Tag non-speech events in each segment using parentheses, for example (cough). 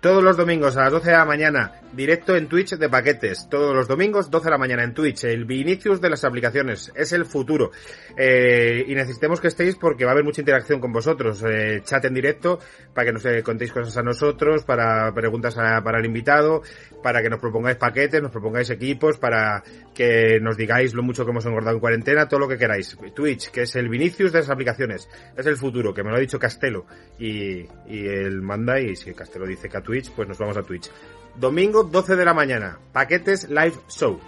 Todos los domingos a las 12 de la mañana, directo en Twitch de paquetes. Todos los domingos, 12 de la mañana en Twitch. El Vinicius de las aplicaciones. Es el futuro. Eh, y necesitemos que estéis porque va a haber mucha interacción con vosotros. Eh, chat en directo para que nos eh, contéis cosas a nosotros, para preguntas a- para el invitado, para que nos propongáis paquetes, nos propongáis equipos, para que nos digáis lo mucho que hemos engordado en cuarentena, todo lo que queráis. Twitch, que es el Vinicius de las aplicaciones. Es el futuro, que me lo ha dicho Castelo. Y, y él manda y si Castelo dice que a Twitch, pues nos vamos a Twitch. Domingo 12 de la mañana, paquetes live show.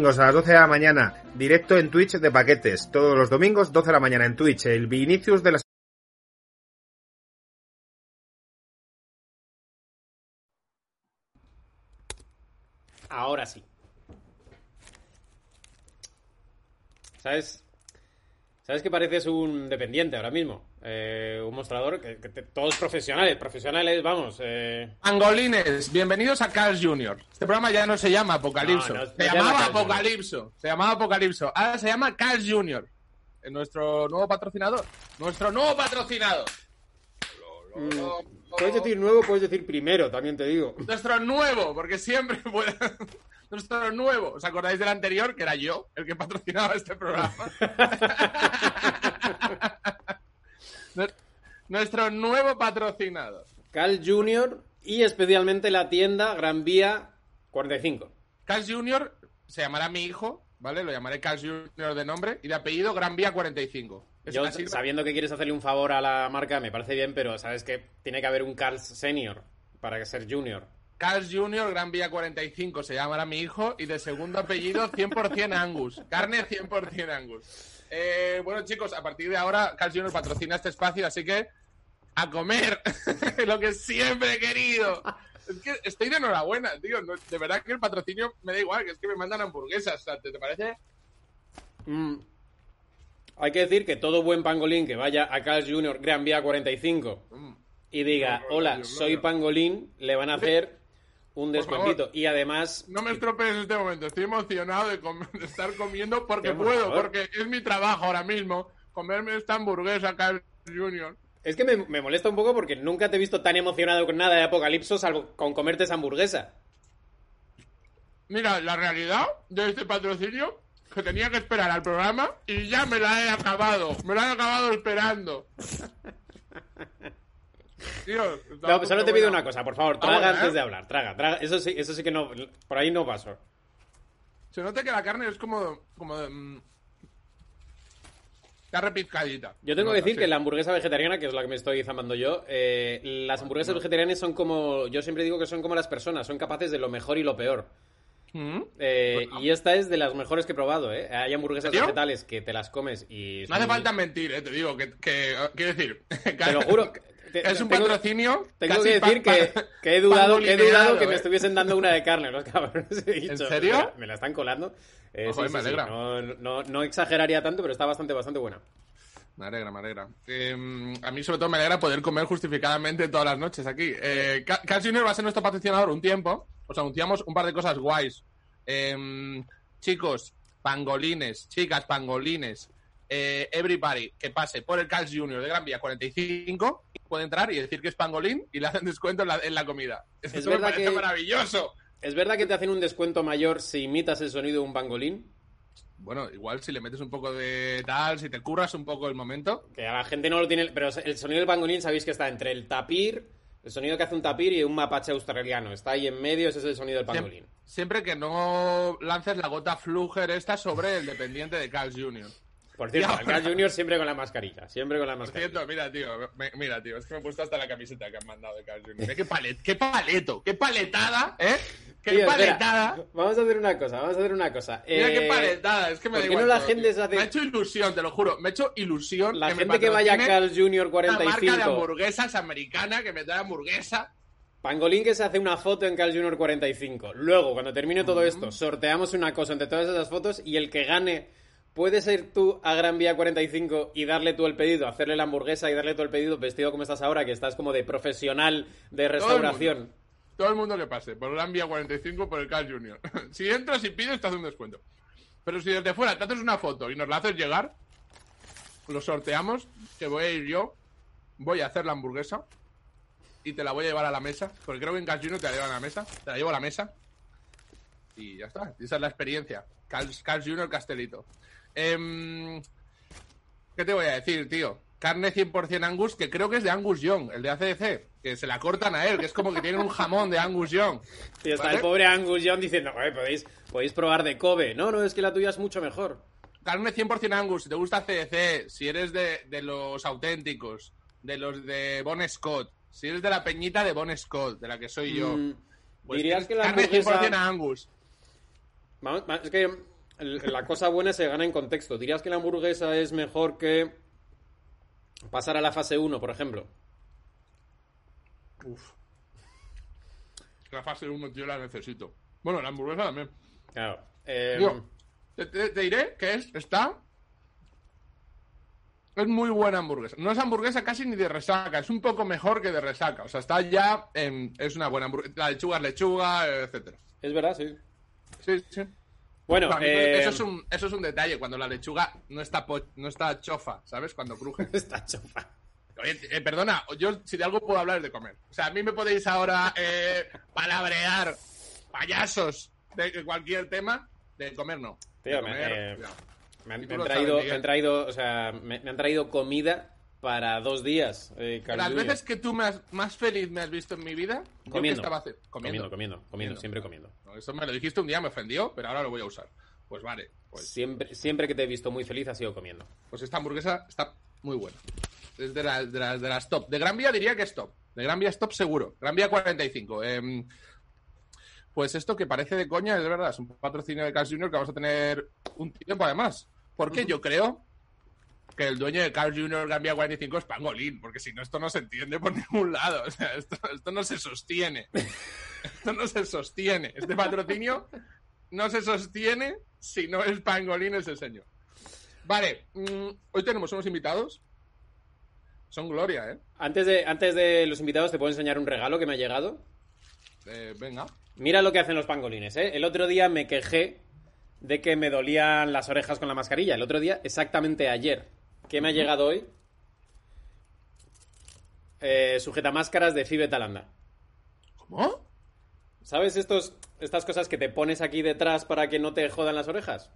Domingos a las 12 de la mañana, directo en Twitch de paquetes. Todos los domingos, 12 de la mañana en Twitch. El Vinicius de las Ahora sí. ¿Sabes? ¿Sabes que pareces un dependiente ahora mismo? Eh, un mostrador que, que te- todos profesionales, profesionales, vamos. Eh, Angolines, bienvenidos a Carl Jr. Este programa ya no se llama Apocalipso. No, no, se llama llamaba Jr. Apocalipso. Se llamaba Apocalipso. Ahora se llama Carl Jr. Es nuestro nuevo patrocinador. Nuestro nuevo patrocinador. puedes decir nuevo, puedes decir primero, también te digo. Nuestro nuevo, porque siempre (laughs) puede... Nuestro nuevo. ¿Os acordáis del anterior? Que era yo, el que patrocinaba este programa. (laughs) Nues- Nuestro nuevo patrocinador. Cal Jr. y especialmente la tienda Gran Vía 45. Carl Jr. se llamará mi hijo, ¿vale? Lo llamaré Carl Jr. de nombre y de apellido Gran Vía 45. Es Yo, sabiendo que quieres hacerle un favor a la marca, me parece bien, pero sabes que tiene que haber un Carl Senior para ser Junior. Carl Jr. Gran Vía 45 se llamará mi hijo y de segundo apellido 100% Angus. Carne 100% Angus. Eh, bueno, chicos, a partir de ahora Carl Jr. patrocina este espacio, así que a comer (laughs) lo que siempre he querido. Es que estoy de enhorabuena, tío. No- de verdad que el patrocinio me da igual, que es que me mandan hamburguesas. O sea, ¿te, te parece? Mm. Hay que decir que todo buen pangolín que vaya a Carl Jr. Gran Vía 45 Mm. y diga, hola, soy pangolín, le van a hacer un favor. descuentito. Y además, No me estropees este momento. Estoy emocionado de, (laughs) estar comiendo porque puedo, favor. porque es mi trabajo ahora mismo. Comerme esta hamburguesa, Carl Jr. es que me, me molesta un poco porque nunca te he visto tan emocionado con nada de Apocalipso salvo con comerte esa hamburguesa. Mira, la realidad de este patrocinio que tenía que esperar al programa y ya me la he acabado. Me la he acabado esperando. (laughs) Tío, No, pues solo te pido una cosa, por favor, Ah, traga ¿eh? antes de hablar, traga, traga. Eso sí, eso sí que no, por ahí no paso. Se nota que la carne es como. como de, mm, Está repizcadita. Yo tengo que decir sí. que la hamburguesa vegetariana, que es la que me estoy zamando yo, eh, las hamburguesas vegetarianas son como, yo siempre digo que son como las personas, son capaces de lo mejor y lo peor. ¿Mm? Eh, y esta es de las mejores que he probado, ¿eh? Hay hamburguesas vegetales que te las comes y... No hace falta mentir, eh, te digo, que, que quiero decir, (laughs) Te lo juro. Es un patrocinio. Tengo casi que decir pa- que, que he dudado, que he dudado que me estuviesen dando una de carne, los (laughs) cabrones. He dicho, serio? Me la, me la están colando. Eh, Ojo, sí, sí, me sí, alegra. No, no, no exageraría tanto, pero está bastante, bastante buena. Me alegra, me alegra. Eh, a mí sobre todo me alegra poder comer justificadamente todas las noches aquí. Eh, Ca- Carl Jr. va a ser nuestro patrocinador un tiempo. Os anunciamos un par de cosas guays. Eh, chicos, pangolines, chicas, pangolines, eh, everybody que pase por el Carl Jr. de Gran Vía 45 puede entrar y decir que es pangolín y le hacen descuento en la, en la comida. Esto Es me verdad parece que- maravilloso. ¿Es verdad que te hacen un descuento mayor si imitas el sonido de un pangolín? Bueno, igual si le metes un poco de tal, si te curras un poco el momento. Que a la gente no lo tiene. Pero el sonido del pangolín sabéis que está entre el tapir, el sonido que hace un tapir y un mapache australiano. Está ahí en medio, ese es el sonido del pangolín. Siempre que no lances la gota fluger esta sobre el dependiente de Carl Jr. Por cierto, el Carl Jr. siempre con la mascarilla. Siempre con la Por mascarilla. cierto, mira, tío, me- mira, tío, es que me he puesto hasta la camiseta que han mandado de Carl. Mira qué, palet, qué paleto, qué paletada, ¿eh? Qué Tío, espera, paletada. Vamos a hacer una cosa, vamos a hacer una cosa. Mira Eh, qué paletada, es que me ¿por da igual no la todo, gente se hace- Me ha hecho ilusión, te lo juro, me ha hecho ilusión. La gente que vaya a Carl Jr. Una marca de 45, hamburguesas americana que me trae hamburguesa. Pangolín que se hace una foto en Carl Jr. 45. Luego, cuando termine todo esto, sorteamos una cosa entre todas esas fotos y el que gane puede ser tú a Gran Vía 45 y darle tú el pedido, hacerle la hamburguesa y darle tú el pedido vestido como estás ahora, que estás como de profesional de restauración. Todo el mundo que pase por Gran Vía 45 por el Carl Jr. (laughs) si entras y pides, te hace un descuento. Pero si desde fuera te haces una foto y nos la haces llegar, lo sorteamos, que voy a ir yo, voy a hacer la hamburguesa y te la voy a llevar a la mesa, porque creo que en Carl Jr. te la llevan a la mesa, te la llevo a la mesa y ya está. Esa es la experiencia. Carl, Carl Jr. Castelito. Em, ¿Qué te voy a decir, tío? Carne 100% Angus, que creo que es de Angus Young, el de ACDC, que se la cortan a él, que es como que tienen un jamón de Angus Young. (laughs) Y está ¿Vale? el pobre Angus Young diciendo, "Joder, podéis, podéis probar de Kobe. No, no, es que la tuya es mucho mejor. Carne 100% Angus, si te gusta CDC, si eres de, de los auténticos, de los de Bon Scott, si eres de la peñita de Bon Scott, de la que soy yo. Mm, pues dirías que la carne hamburguesa... 100% Angus. Vamos, es que la cosa buena se gana en contexto. ¿Dirías que la hamburguesa es mejor que pasar a la fase 1, por ejemplo? Uf. La fase 1, tío, la necesito. Bueno, la hamburguesa también. Claro. Eh, te, te- te diré que es, está... Es muy buena hamburguesa. No es hamburguesa casi ni de resaca, es un poco mejor que de resaca. O sea, está ya en... Es una buena hamburguesa. La lechuga es lechuga, etcétera. es verdad, sí. Sí, sí. Bueno, mí, eh, eso, es un, eso es un detalle, cuando la lechuga no está, po- no está chofa, ¿sabes? Cuando cruje. (laughs) está chofa. Oye, eh, perdona, yo si de algo puedo hablar es de comer. O sea, a mí me podéis ahora eh, palabrear payasos de cualquier tema, de comer no. De Tío, me, comer, cuidado. me han, Y tú me han lo traído, sabes, Miguel. me han traído, o sea, me, me han traído comida para dos días. Eh, Las veces que tú me has- más feliz me has visto en mi vida, yo Comiendo. estaba hace- comiendo, comiendo, comiendo, siempre comiendo. No, eso me lo dijiste un día, me ofendió, pero ahora lo voy a usar. Pues vale, pues Siempre, siempre que te he visto muy feliz ha sido comiendo. Pues esta hamburguesa está muy buena. Es de las, de las, de las top. De Gran Vía diría que es top. De Gran Vía es top seguro. Gran Vía 45. Em, pues esto que parece de coña, es verdad. Es un patrocinio de Carl Jr. que vamos a tener un tiempo además. Porque yo creo que el dueño de Carl Jr. Vía 45 es Pangolín. Porque si no, esto no se entiende por (laughs) ningún lado. O sea, esto, esto no se sostiene. Esto no se sostiene. Este patrocinio no se sostiene si no es Pangolín ese señor. Vale, mm, hoy tenemos unos invitados. Son gloria, ¿eh? Antes de, antes de los invitados, te puedo enseñar un regalo que me ha llegado. Eh, venga. Mira lo que hacen los pangolines, ¿eh? El otro día me quejé de que me dolían las orejas con la mascarilla. El otro día, exactamente ayer. ¿Qué me ha llegado hoy? Eh, sujetamáscaras de Fibe Talanda. ¿Cómo? ¿Sabes estos, estas cosas que te pones aquí detrás para que no te jodan las orejas?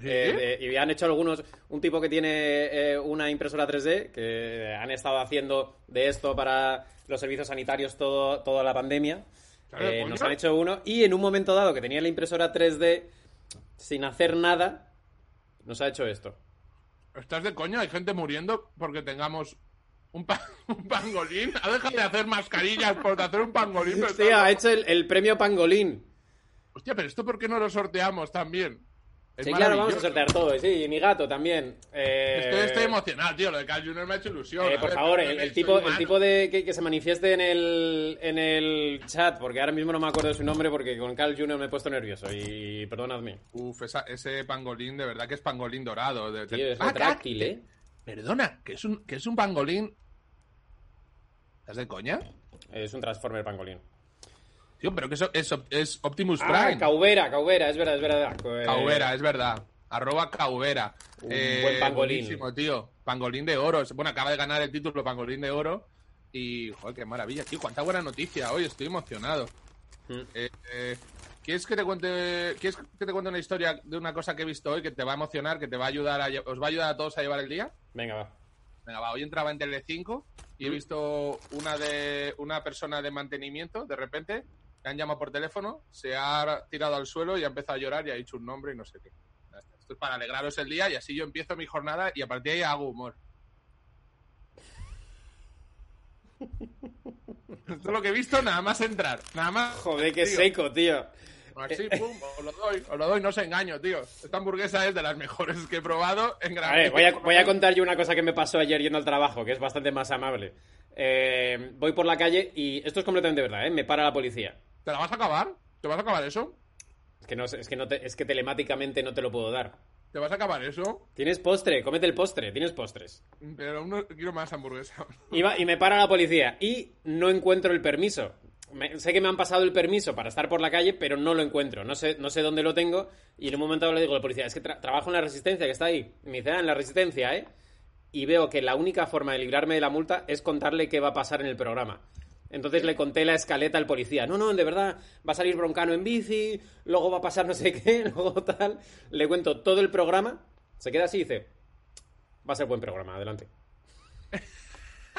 Eh, de- y han hecho algunos, un tipo que tiene eh, una impresora 3D, que han estado haciendo de esto para los servicios sanitarios todo, toda la pandemia. Claro, Eh, nos han hecho uno y en un momento dado que tenía la impresora 3D sin hacer nada, nos ha hecho esto. ¿Estás de coña? Hay gente muriendo porque tengamos un, pa- (laughs) un pangolín. Ha dejado de hacer mascarillas por hacer un pangolín. está- ha hecho el, el premio pangolín. Hostia, pero esto ¿por qué no lo sorteamos también? Es sí, claro, vamos a sortear todo. Sí, y mi gato también. Eh, Estoy, estoy emocionado, tío. Lo de Carl Jr. me ha hecho ilusión. eh, por ver, favor, el, tipo, el tipo de que, que se manifieste en el, en el chat, porque ahora mismo no me acuerdo de su nombre porque con Carl Jr. me he puesto nervioso y perdonadme. Uf, esa- ese pangolín, de verdad que es pangolín dorado. de- de- Tío, es Ah, retráctil, ¿eh? Perdona, que es un, que es un pangolín. ¿Estás de coña? Es un Transformer pangolín. Tío, pero que eso es, es Optimus Ah, Prime. Caubera, Caubera, es verdad, es verdad. Eh, Caubera, es verdad. Arroba Caubera. Un buen pangolín. buenísimo, tío. Pangolín de oro. Bueno, acaba de ganar el título Pangolín de oro. Y, joder, qué maravilla, tío. Cuánta buena noticia hoy. Estoy emocionado. Mm. Eh, eh, ¿Quieres que te cuente ¿quieres que te cuente una historia de una cosa que he visto hoy que te va a emocionar, que te va a ayudar a os va a ayudar a todos a llevar el día? Venga, va. Venga, va, hoy entraba en Tele5 y he visto una de una persona de mantenimiento, de repente, le han llamado por teléfono, se ha tirado al suelo y ha empezado a llorar y ha dicho un nombre y no sé qué. Esto es para alegraros el día y así yo empiezo mi jornada y a partir de ahí hago humor. (laughs) Esto es lo que he visto nada más entrar. Nada más. Joder, qué Tío. seco, tío. Así, pum, os lo doy, os lo doy, no os engaño, tío. Esta hamburguesa es de las mejores que he probado en Gran A ver, voy a, voy a contar yo una cosa que me pasó ayer yendo al trabajo, que es bastante más amable. Eh, voy por la calle y esto es completamente verdad, ¿eh? Me para la policía. ¿Te la vas a acabar? ¿Te vas a acabar eso? Es que, no, es, que no te- es que telemáticamente no te lo puedo dar. ¿Te vas a acabar eso? Tienes postre, cómete el postre, tienes postres. Pero aún no quiero más hamburguesa. (laughs) Y, va- y me para la policía y no encuentro el permiso. Me- sé que me han pasado el permiso para estar por la calle, pero no lo encuentro. No sé, no sé dónde lo tengo. Y en un momento le digo a la policía, es que tra- trabajo en la resistencia, que está ahí. Y me dice, ah, en la resistencia, ¿eh? Y veo que la única forma de librarme de la multa es contarle qué va a pasar en el programa. Entonces le conté la escaleta al policía. No, no, de verdad, va a salir Broncano en bici, luego va a pasar no sé qué, (laughs) luego tal. Le cuento todo el programa. Se queda así y dice, va a ser buen programa, adelante. (laughs)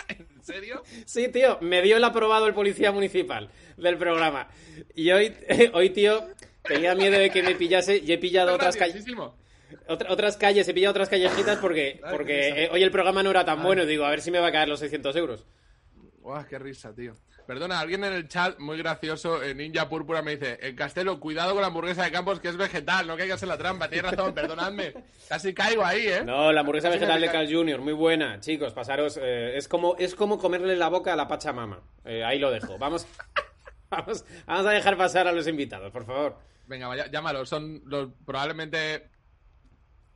¿En serio? Sí, tío, me dio el aprobado el policía municipal del programa. Y hoy, (laughs) hoy tío, tenía miedo de que me pillase y he pillado otras calles. Otra- otras calles, he pillado otras callejitas porque, porque eh, hoy el programa no era tan bueno. Digo, a ver si me va a caer los 600 euros. Guau, qué risa, tío. Perdona, alguien en el chat, muy gracioso, eh, Ninja Púrpura, me dice: En Castelo, cuidado con la hamburguesa de Campos, que es vegetal, no caigas en la trampa. Tienes razón, perdonadme. Casi caigo ahí, ¿eh? No, la hamburguesa Casi vegetal de Carl Jr., muy buena. Chicos, pasaros. eh, es, como, es como comerle la boca a la Pachamama. Eh, ahí lo dejo. Vamos, (laughs) vamos, vamos a dejar pasar a los invitados, por favor. Venga, vaya, llámalo. Son los, probablemente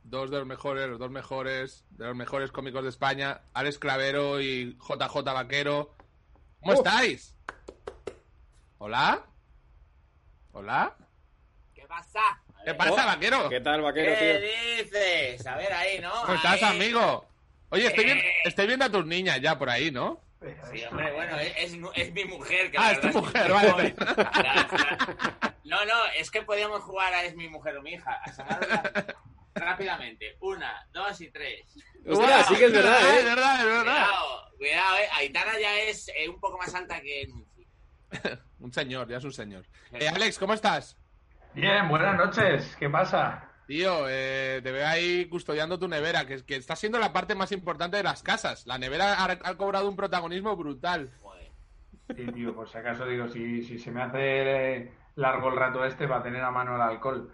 dos de los mejores, los dos mejores, de los mejores cómicos de España, Alex Clavero y JJ Vaquero. ¿Cómo estáis? ¿Hola? ¿Hola? ¿Qué pasa? ¿Qué pasa, Oh, Vaquero? ¿Qué tal, vaquero, ¿Qué tío? dices? A ver ahí, ¿no? ¿Cómo estás, Ahí. amigo? Oye, estoy viendo, estoy viendo a tus niñas ya por ahí, ¿no? Sí, hombre, bueno, es, es es mi mujer. Que Ah, la es tu verdad mujer, que- vale. (laughs) No, no, es que podíamos jugar a es mi mujer o mi hija. A sacarla rápidamente. Una, dos y tres. Ostras, sí que es verdad, Es ¿eh? verdad, es verdad. Cuidado, cuidado, eh. Aitana ya es eh, un poco más alta que. (laughs) Un señor, ya es un señor. Eh, Alex, ¿cómo estás? Bien, buenas noches. ¿Qué pasa? Tío, eh, te veo ahí custodiando tu nevera, que, que está siendo la parte más importante de las casas. La nevera ha, ha cobrado un protagonismo brutal. Joder. Sí, tío, por si acaso digo, si, si se me hace largo el rato este para tener a mano el alcohol.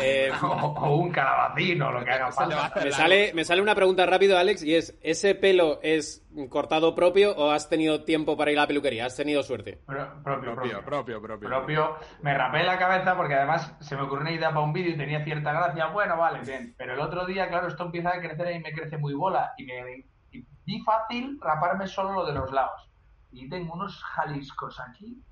Eh, (laughs) O, o un calabacín o lo que haga falta. Me sale, me sale una pregunta rápido, Alex, y es, ¿ese pelo es cortado propio o has tenido tiempo para ir a la peluquería? ¿Has tenido suerte? Pro- propio, Propio, propio. propio, propio. Propio. Me rapé la cabeza porque además se me ocurrió una idea para un vídeo y tenía cierta gracia. Bueno, vale, bien. Pero el otro día, claro, esto empieza a crecer y me crece muy bola. Y me y vi fácil raparme solo lo de los lados. Y tengo unos jaliscos aquí,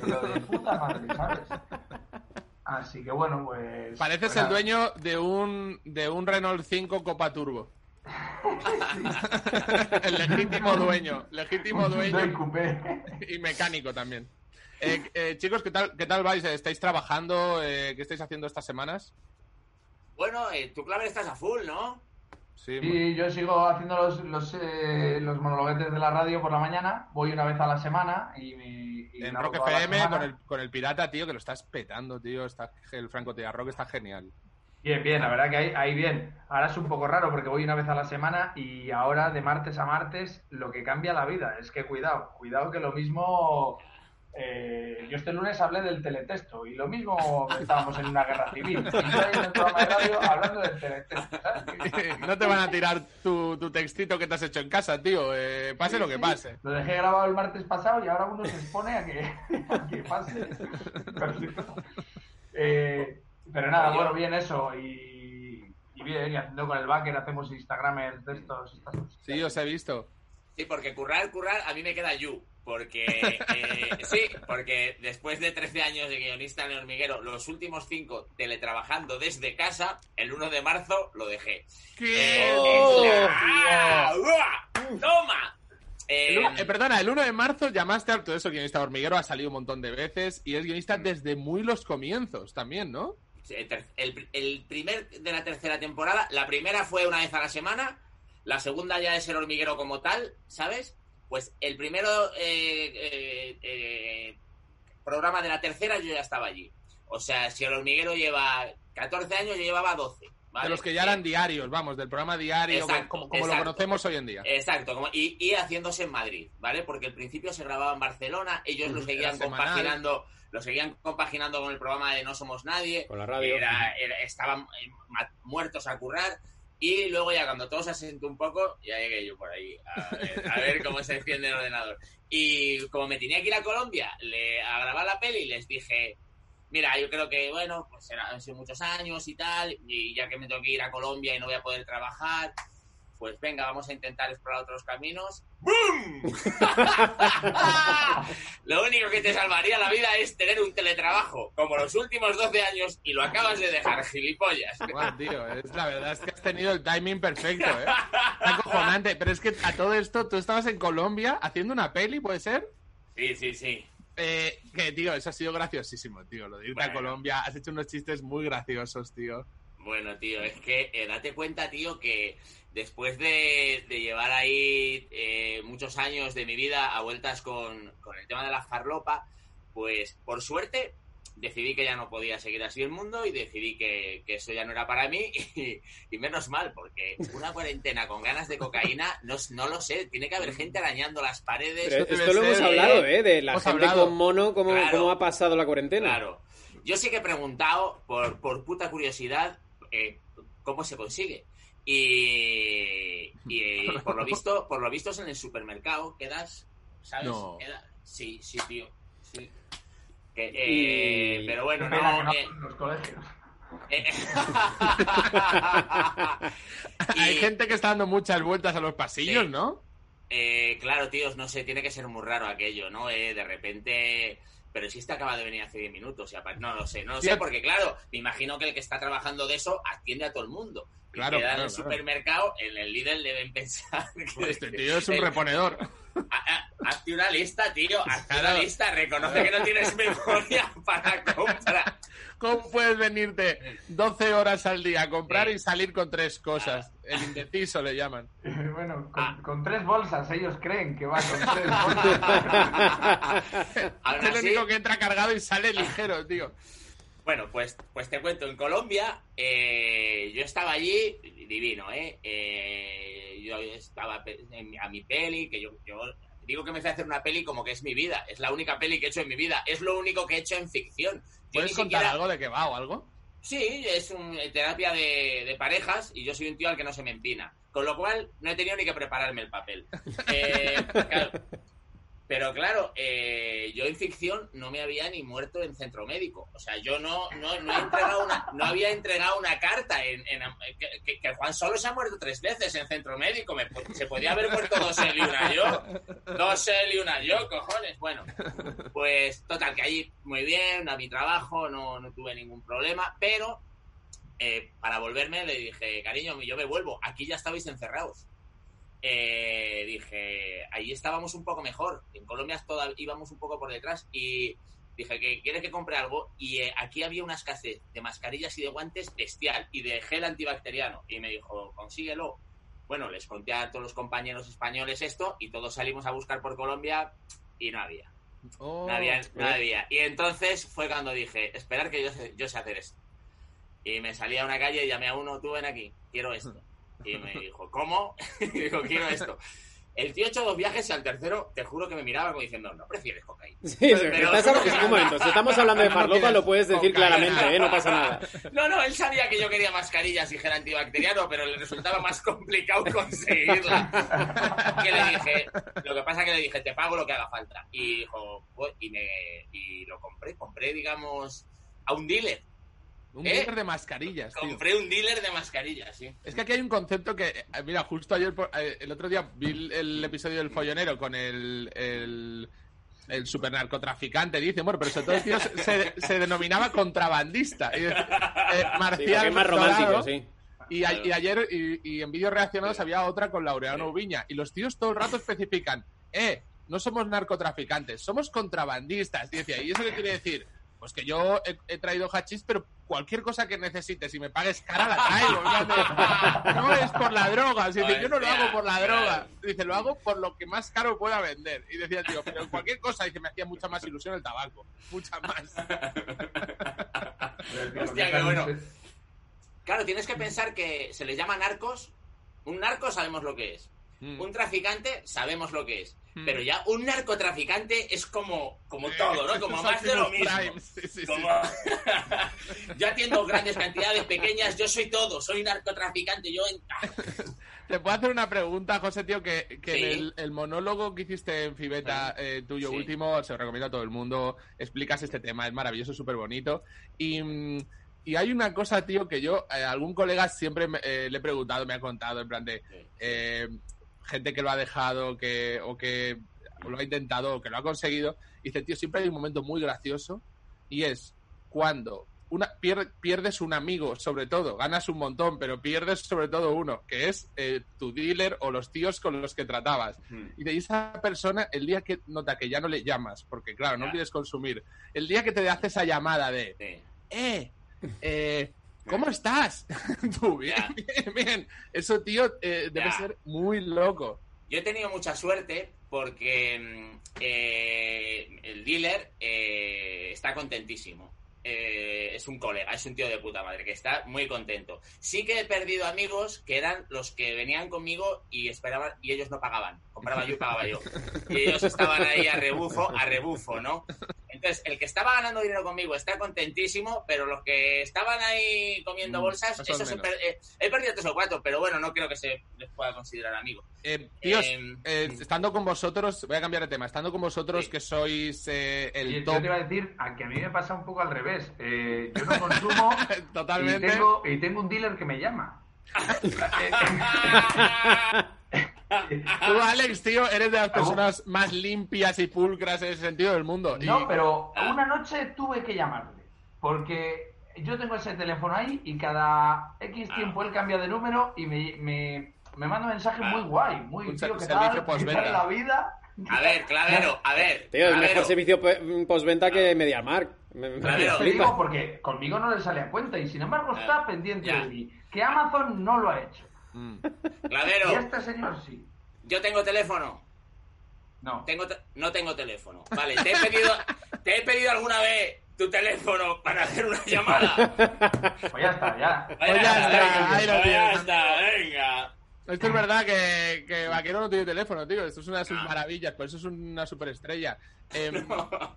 pero de puta madre, ¿sabes? (laughs) Así que bueno, pues. Pareces pues el dueño de un, de un Renault 5 Copa Turbo. (laughs) el legítimo dueño. Legítimo dueño y mecánico también. Eh, eh, chicos, ¿qué tal, ¿qué tal vais? ¿Estáis trabajando? Eh, ¿Qué estáis haciendo estas semanas? Bueno, eh, tu clave estás a full, ¿no? Sí, Y yo sigo haciendo los, los, eh, los monologuetes de la radio por la mañana. Voy una vez a la semana y, me- y en Rock FM con el, con el pirata, tío, que lo estás petando, tío. Está, el Franco Rock está genial. Bien, bien, la verdad que ahí, ahí bien. Ahora es un poco raro porque voy una vez a la semana y ahora de martes a martes lo que cambia la vida es que cuidado, cuidado que lo mismo eh, yo este lunes hablé del teletexto y lo mismo (laughs) estábamos en una guerra civil. (laughs) Y yo en el programa de radio hablando del teletexto. ¿sabes? (laughs) no te van a tirar tu, tu textito que te has hecho en casa, tío. eh, pase lo que pase. Lo dejé grabado el martes pasado y ahora uno se expone a que, a que pase. Eh, pero nada, bueno, bien eso. Y, y bien, y haciendo con el backer hacemos Instagramers de estos. Estas. Sí, os he visto. Sí, porque currar, currar, a mí me queda you. Porque, eh, sí, porque después de 13 años de guionista en el hormiguero, los últimos 5 teletrabajando desde casa, el 1 de marzo lo dejé. ¿Qué? Eh, ¡Oh! ¡Ah! ¡Uah! ¡Toma! El uno- eh, perdona, el 1 de marzo llamaste a todo eso, guionista hormiguero, ha salido un montón de veces y es guionista desde muy los comienzos también, ¿no? el- el primer de la tercera temporada, la primera fue una vez a la semana, la segunda ya es el hormiguero como tal, ¿sabes? Pues el primero eh, eh, eh, programa de la tercera yo ya estaba allí. O sea, si el hormiguero lleva 14 años, yo llevaba 12. ¿vale? De los que ya eran diarios, vamos, del programa diario, Exacto, como, como lo conocemos hoy en día. Exacto, como- y, y haciéndose en Madrid, ¿vale? Porque al principio se grababa en Barcelona, ellos lo seguían compaginando, lo seguían compaginando con el programa de No Somos Nadie, Con la radio. era- era- estaban eh, muertos a currar, y luego ya cuando todo se asentó un poco, ya llegué yo por ahí a ver, cómo se enciende el ordenador. Y como me tenía que ir a Colombia le, a grabar la peli, les dije, mira, yo creo que, bueno, pues han sido muchos años y tal, y ya que me tengo que ir a Colombia y no voy a poder trabajar, pues venga, vamos a intentar explorar otros caminos. ¡Bum! (laughs) lo único que te salvaría la vida es tener un teletrabajo, como los últimos 12 años, y lo acabas de dejar, gilipollas. Guau, tío, es, la verdad es que has tenido el timing perfecto, ¿eh? (laughs) Está acojonante. Pero es que a todo esto, tú estabas en Colombia haciendo una peli, ¿puede ser? Sí, sí, sí. Eh, que, tío, eso ha sido graciosísimo, tío. Lo de irte a Bueno. Colombia, has hecho unos chistes muy graciosos, tío. Bueno, tío, es que eh, date cuenta, tío, que después de, de llevar ahí eh, muchos años de mi vida a vueltas con, con el tema de la farlopa, pues por suerte decidí que ya no podía seguir así el mundo y decidí que, que eso ya no era para mí (laughs) y, y menos mal, porque una cuarentena con ganas de cocaína, no, no lo sé, tiene que haber gente arañando las paredes. Pero esto lo hemos hablado, eh. De la gente hablado. con mono, cómo, Claro. cómo ha pasado la cuarentena. Claro. Yo sí que he preguntado, por, por puta curiosidad, eh, cómo se consigue. Y, y, eh, por lo (laughs) visto, por lo visto es en el supermercado, quedas, ¿sabes? No. Sí, sí, tío. Sí. Que, eh, Y- Pero bueno, no. no eh, los colegios. eh, (laughs) Hay y- gente que está dando muchas vueltas a los pasillos, Sí. ¿no? Eh, claro, tíos, no sé, tiene que ser muy raro aquello, ¿no? Eh, de repente. Pero si este acaba de venir hace 10 minutos, y no lo sé, no lo sé, porque claro, me imagino que el que está trabajando de eso atiende a todo el mundo. Y Claro, queda en claro, el claro. supermercado, en el Lidl deben pensar que Este (laughs) tío es un el- reponedor. (laughs) ha- ha- Hazte una lista, tío, hazte Claro. una lista, reconoce que no tienes memoria (laughs) para comprar. ¿Cómo puedes venirte 12 horas al día a comprar y salir con tres cosas? El indeciso le llaman. (laughs) Bueno, con, Ah. con tres bolsas, ellos creen que va con tres (laughs) bolsas. (laughs) Es el único que entra cargado y sale ligero, tío. Bueno, pues, pues te cuento, en Colombia eh, yo estaba allí, divino, ¿eh? Eh, yo estaba a mi peli, que yo, yo digo que me fui a hacer una peli como que es mi vida, es la única peli que he hecho en mi vida, es lo único que he hecho en ficción. Yo ¿Puedes contar siquiera- algo de qué va o algo? Sí, es un, eh, terapia de, de parejas y yo soy un tío al que no se me empina. Con lo cual, no he tenido ni que prepararme el papel. (laughs) Eh, claro. Pero claro, eh, yo en ficción no me había ni muerto en centro médico. O sea, yo no, no, no, he entregado una, no había entregado una carta. En, que, Juan solo se ha muerto tres veces en centro médico. Po- se podía haber muerto dos él y una yo. Dos él y una yo, cojones. Bueno, pues total, que allí muy bien, a mi trabajo, no, no tuve ningún problema. Pero eh, para volverme le dije, cariño, yo me vuelvo. Aquí ya estabais encerrados eh, dije, ahí estábamos un poco mejor. En Colombia toda, íbamos un poco por detrás y dije que quieres que compre algo y eh, aquí había una escasez de mascarillas y de guantes bestial y de gel antibacteriano y me dijo, consíguelo. Bueno, les conté a todos los compañeros españoles esto y todos salimos a buscar por Colombia y no había. Oh, No había, no había. Y entonces fue cuando dije, esperar que yo sé, yo sé hacer esto. Y me salí a una calle y llamé a uno, tú ven aquí, quiero esto. Y me dijo, ¿cómo? (laughs) y digo, quiero esto. El tío ha hecho dos viajes y al tercero, te juro que me miraba como diciendo, no prefieres cocaína. Sí, Pero- estás un momento, si estamos hablando de farlopa lo puedes decir Cocaína. claramente, ¿eh? no pasa nada. No, no, él sabía que yo quería mascarillas y gel antibacteriano, pero le resultaba más complicado conseguirla. (laughs) Que le dije, lo que pasa que le dije, te pago lo que haga falta. Y dijo, y, me, y lo compré, compré, digamos, a un dealer. Un ¿Eh? dealer de mascarillas, tío. Compré un dealer de mascarillas, sí. Es que aquí hay un concepto que, eh, mira, justo ayer, por- eh, el otro día vi el, el episodio del follonero con el, el, el super narcotraficante. Dice, bueno, pero sobre todo el tío se, denominaba contrabandista. Y, eh, Sí, Marcial es más romántico, Dorado, sí. Y, a- y ayer, y, y en vídeos reaccionados había otra con Laureano Ubiña. Y los tíos todo el rato especifican, eh, no somos narcotraficantes, somos contrabandistas. Y decía, ¿y eso qué quiere decir? Pues que yo he, he traído hachís, pero cualquier cosa que necesites y me pagues cara la traigo. De, no es por la droga. Dice, yo no lo hago por la droga. Dice, lo hago por lo que más caro pueda vender. Y decía, tío, pero cualquier cosa, dice, me hacía mucha más ilusión el tabaco. Mucha más. (laughs) Hostia, qué bueno. Claro, tienes que pensar que se les llama narcos. Un narco sabemos lo que es. Mm. Un traficante sabemos lo que es. Mm. Pero ya un narcotraficante es como, como todo, ¿no? (laughs) Como más de lo mismo. Sí, sí, yo atiendo (laughs) grandes cantidades pequeñas, yo soy todo, soy narcotraficante, yo en... (laughs) Te puedo hacer una pregunta, José, tío, que, en el, el monólogo que hiciste en Fibeta, eh, tuyo último, se lo recomiendo a todo el mundo, explicas este tema, es maravilloso, súper bonito. Y, mm, y hay una cosa, tío, que yo, eh, algún colega siempre me- eh, le he preguntado, me ha contado, en plan de eh, gente que lo ha dejado que, o que lo ha intentado o que lo ha conseguido. Y dice, tío, siempre hay un momento muy gracioso y es cuando una, pier- pierdes un amigo, sobre todo, ganas un montón, pero pierdes sobre todo uno, que es eh, tu dealer o los tíos con los que tratabas. Y de esa persona, el día que nota que ya no le llamas, porque claro, no quieres consumir, el día que te hace esa llamada de, Sí. eh, eh, ¿cómo estás? (laughs) Tú, bien, Ya. bien, bien. Eso, tío, eh, debe ser muy loco. Yo he tenido mucha suerte porque mm, eh, el dealer eh, está contentísimo. Eh, es un colega, es un tío de puta madre, que está muy contento. Sí que he perdido amigos que eran los que venían conmigo y esperaban y ellos no pagaban. Compraba yo y pagaba yo. (laughs) Y ellos estaban ahí a rebufo, a rebufo, ¿no? Entonces, el que estaba ganando dinero conmigo está contentísimo, pero los que estaban ahí comiendo Mm, bolsas, eso es esos he, menos. per- eh, he perdido tres o cuatro, pero bueno, no creo que se les pueda considerar amigos. Eh, tíos, Em, eh, estando con vosotros, voy a cambiar de tema, estando con vosotros Sí. que sois eh, el Y top yo te iba a decir a que a mí me pasa un poco al revés. Eh, yo no consumo (laughs) y totalmente. tengo, y tengo un dealer que me llama. (laughs) (laughs) (laughs) Tú, Alex, tío, eres de las personas más limpias y pulcras en ese sentido del mundo. Y- No, pero una noche tuve que llamarle. Porque yo tengo ese teléfono ahí y cada X Ah. tiempo él cambia de número y me, me, me manda un mensaje muy guay. Muy Un tío, ¿qué tal? ¿Qué tal la vida? A ver, Clavero, a ver. Tío, es Clavero. mejor servicio postventa que MediaMark. Me- Claro. digo porque conmigo no le sale a cuenta y sin embargo está pendiente Ya. de mí. Que Amazon no lo ha hecho. Mm. Y Clavero, este señor sí. yo tengo teléfono. No. Tengo te- no tengo teléfono. Vale, te he pedido, (laughs) te he pedido alguna vez tu teléfono para hacer una llamada. (laughs) Pues ya está, ya. Pues ya está, venga, ahí lo pues ya tienes. está, venga. Esto es verdad que, que Vaquero no tiene teléfono, tío. Esto es una de sus Ah. maravillas, por eso es una superestrella. (laughs) Eh,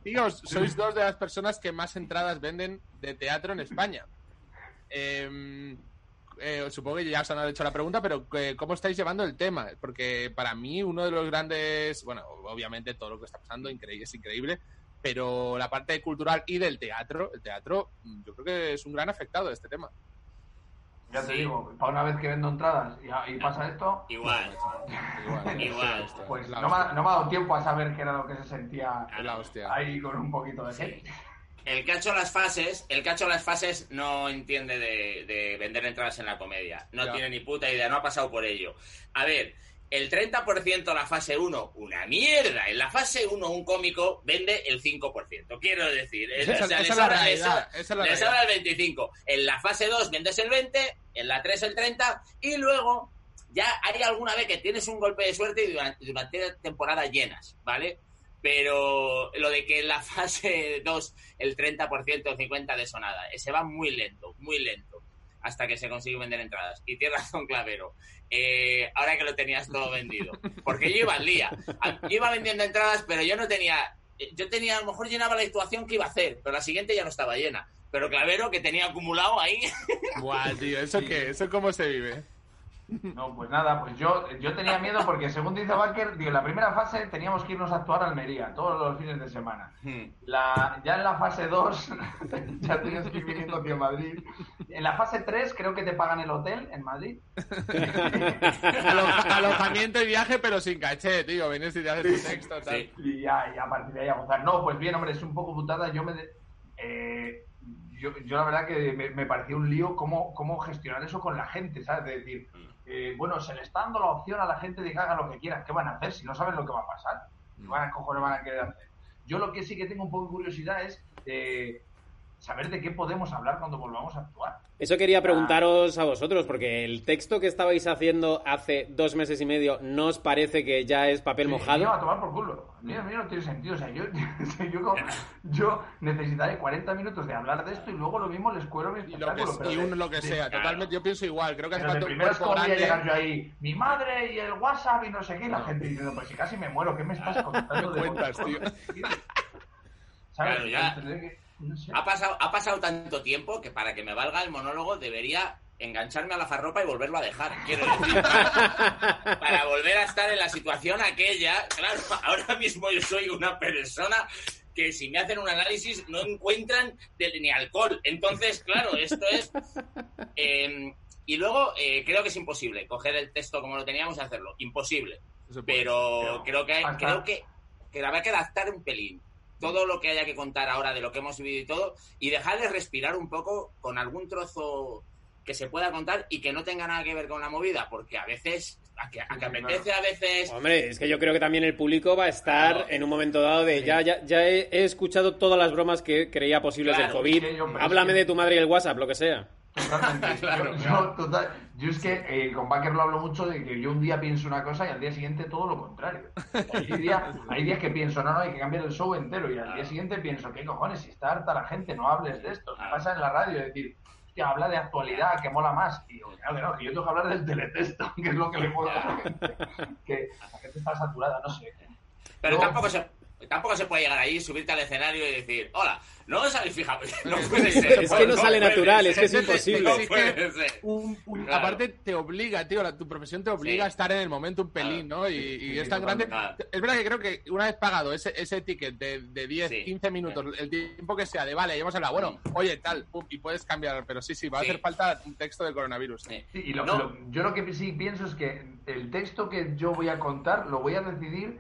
tío, sois dos de las personas que más entradas venden de teatro en España. Eh, eh, supongo que ya os han hecho la pregunta, pero eh, ¿cómo estáis llevando el tema? Porque para mí uno de los grandes, bueno, obviamente todo lo que está pasando es increíble, pero la parte cultural y del teatro, el teatro, yo creo que es un gran afectado de este tema. Ya te Sí. digo, para una vez que vendo entradas y, y pasa esto, Igual. Igual, (laughs) Igual. pues no me, ha, hostia, no me ha dado tiempo a saber qué era lo que se sentía es la hostia. ahí con un poquito de Sí. El ha hecho las fases, el hecho las fases no entiende de, de vender entradas en la comedia. No tiene ni puta idea, no ha pasado por ello. A ver, el 30% la fase 1, una mierda. En la fase 1 un cómico vende el 5%. Quiero decir, eh, Esa- o sea, esa le es la sobra- le realidad, sobra- esa es la le realidad. sobra el 25. En la fase 2 vendes el 20, en la 3 el 30 y luego ya hay alguna vez que tienes un golpe de suerte y durante, durante temporadas llenas, ¿vale? Pero lo de que en la (laughs) fase 2 el 30% o 50% de sonada, se va muy lento, muy lento. hasta que se consigue vender entradas. Y tienes razón, Clavero. Eh, ahora que lo tenías todo vendido. Porque yo iba al día. Yo iba vendiendo entradas, pero yo no tenía. Yo tenía, a lo mejor llenaba la actuación que iba a hacer, pero la siguiente ya no estaba llena. Pero Clavero, que tenía acumulado ahí. (laughs) Guau, tío, ¿eso qué? ¿Eso cómo se vive? No, pues nada, pues yo, yo tenía miedo porque según dice Baker, digo, en la primera fase teníamos que irnos a actuar a Almería todos los fines de semana. Hmm. La, ya en la fase 2 (laughs) ya tienes que ir viniendo hacia Madrid. En la fase 3 creo que te pagan el hotel en Madrid. (laughs) Alo- alojamiento y viaje, pero sin caché, tío. Vienes y te haces tu texto, tal. Sí. Y ya, y a partir de ahí a gozar. No, pues bien, hombre, es un poco putada. Yo me... de- eh, yo, yo la verdad que me, me pareció un lío cómo, cómo gestionar eso con la gente, ¿sabes? De decir, eh, bueno, se le está dando la opción a la gente de que haga lo que quiera. ¿Qué van a hacer si no saben lo que va a pasar? ¿Qué van a cojones van a querer hacer? Yo lo que sí que tengo un poco de curiosidad es eh, saber de qué podemos hablar cuando volvamos a actuar. Eso quería preguntaros a vosotros, porque el texto que estabais haciendo hace dos meses y medio, ¿no os parece que ya es papel Sí, mojado? mío, a tomar por culo. Mío, mío no tiene sentido. O sea, yo, (laughs) yo, yo necesitaré 40 minutos de hablar de esto y luego lo mismo les cuero mi Y, lo que, espectáculo. pero y un lo que de- sea, totalmente. Yo pienso igual. Creo que hace falta un cuerpo llegar yo ahí, mi madre y el WhatsApp y no sé qué, y la gente diciendo, pues si casi me muero, ¿qué me estás (laughs) contando de cuentas, tío? (laughs) ¿Sabes? Claro, ya. No sé. Ha pasado, ha pasado tanto tiempo que para que me valga el monólogo debería engancharme a la farropa y volverlo a dejar. Quiero decir, para, (laughs) para volver a estar en la situación aquella. Claro, ahora mismo yo soy una persona que si me hacen un análisis no encuentran de- ni alcohol. Entonces, claro, esto es... eh, y luego eh, creo que es imposible coger el texto como lo teníamos y hacerlo. Imposible. Pero Pero creo que hay- creo que, que habrá que adaptar un pelín todo lo que haya que contar ahora de lo que hemos vivido y todo y dejarles respirar un poco con algún trozo que se pueda contar y que no tenga nada que ver con la movida porque a veces a que, a que apetece a veces Hombre, es que yo creo que también el público va a estar Claro. en un momento dado de ya, ya, ya he, he escuchado todas las bromas que creía posibles Claro, del COVID. Háblame de tu madre y el WhatsApp, lo que sea. Totalmente. (laughs) Claro, yo, claro. yo total- yo es que eh, con Baker lo hablo mucho de que yo un día pienso una cosa y al día siguiente todo lo contrario. Hay, (laughs) día- hay días que pienso, no, no, hay que cambiar el show entero y al día siguiente pienso, ¿qué cojones? Si está harta la gente, no hables de esto. ¿Qué pasa en la radio? Es decir, hostia, habla de actualidad, que mola más. Y digo, claro que no, que yo tengo que hablar del teletexto, (laughs) que es lo que le mola a la gente. Que la gente está saturada, no sé. pero tampoco se tampoco se puede llegar ahí subirte al escenario y decir hola no os habéis fijado (laughs) no puede ser Es que no sale puede natural, es que es imposible. no Sí, puede que- ser. Un- un- Claro. Aparte te obliga, tío, la- tu profesión te obliga Sí. a estar en el momento un pelín, ¿no? Y, y Sí, es tan grande. Es verdad que creo que una vez pagado ese, ese ticket de, de 10, Sí. 15 minutos, el tiempo que sea, de vale, ya hemos hablado, bueno, oye, tal, pum, y puedes cambiar, pero sí, sí, va a hacer falta un texto del coronavirus. Sí. Sí, y lo- No. lo- yo lo que sí pienso es que el texto que yo voy a contar lo voy a decidir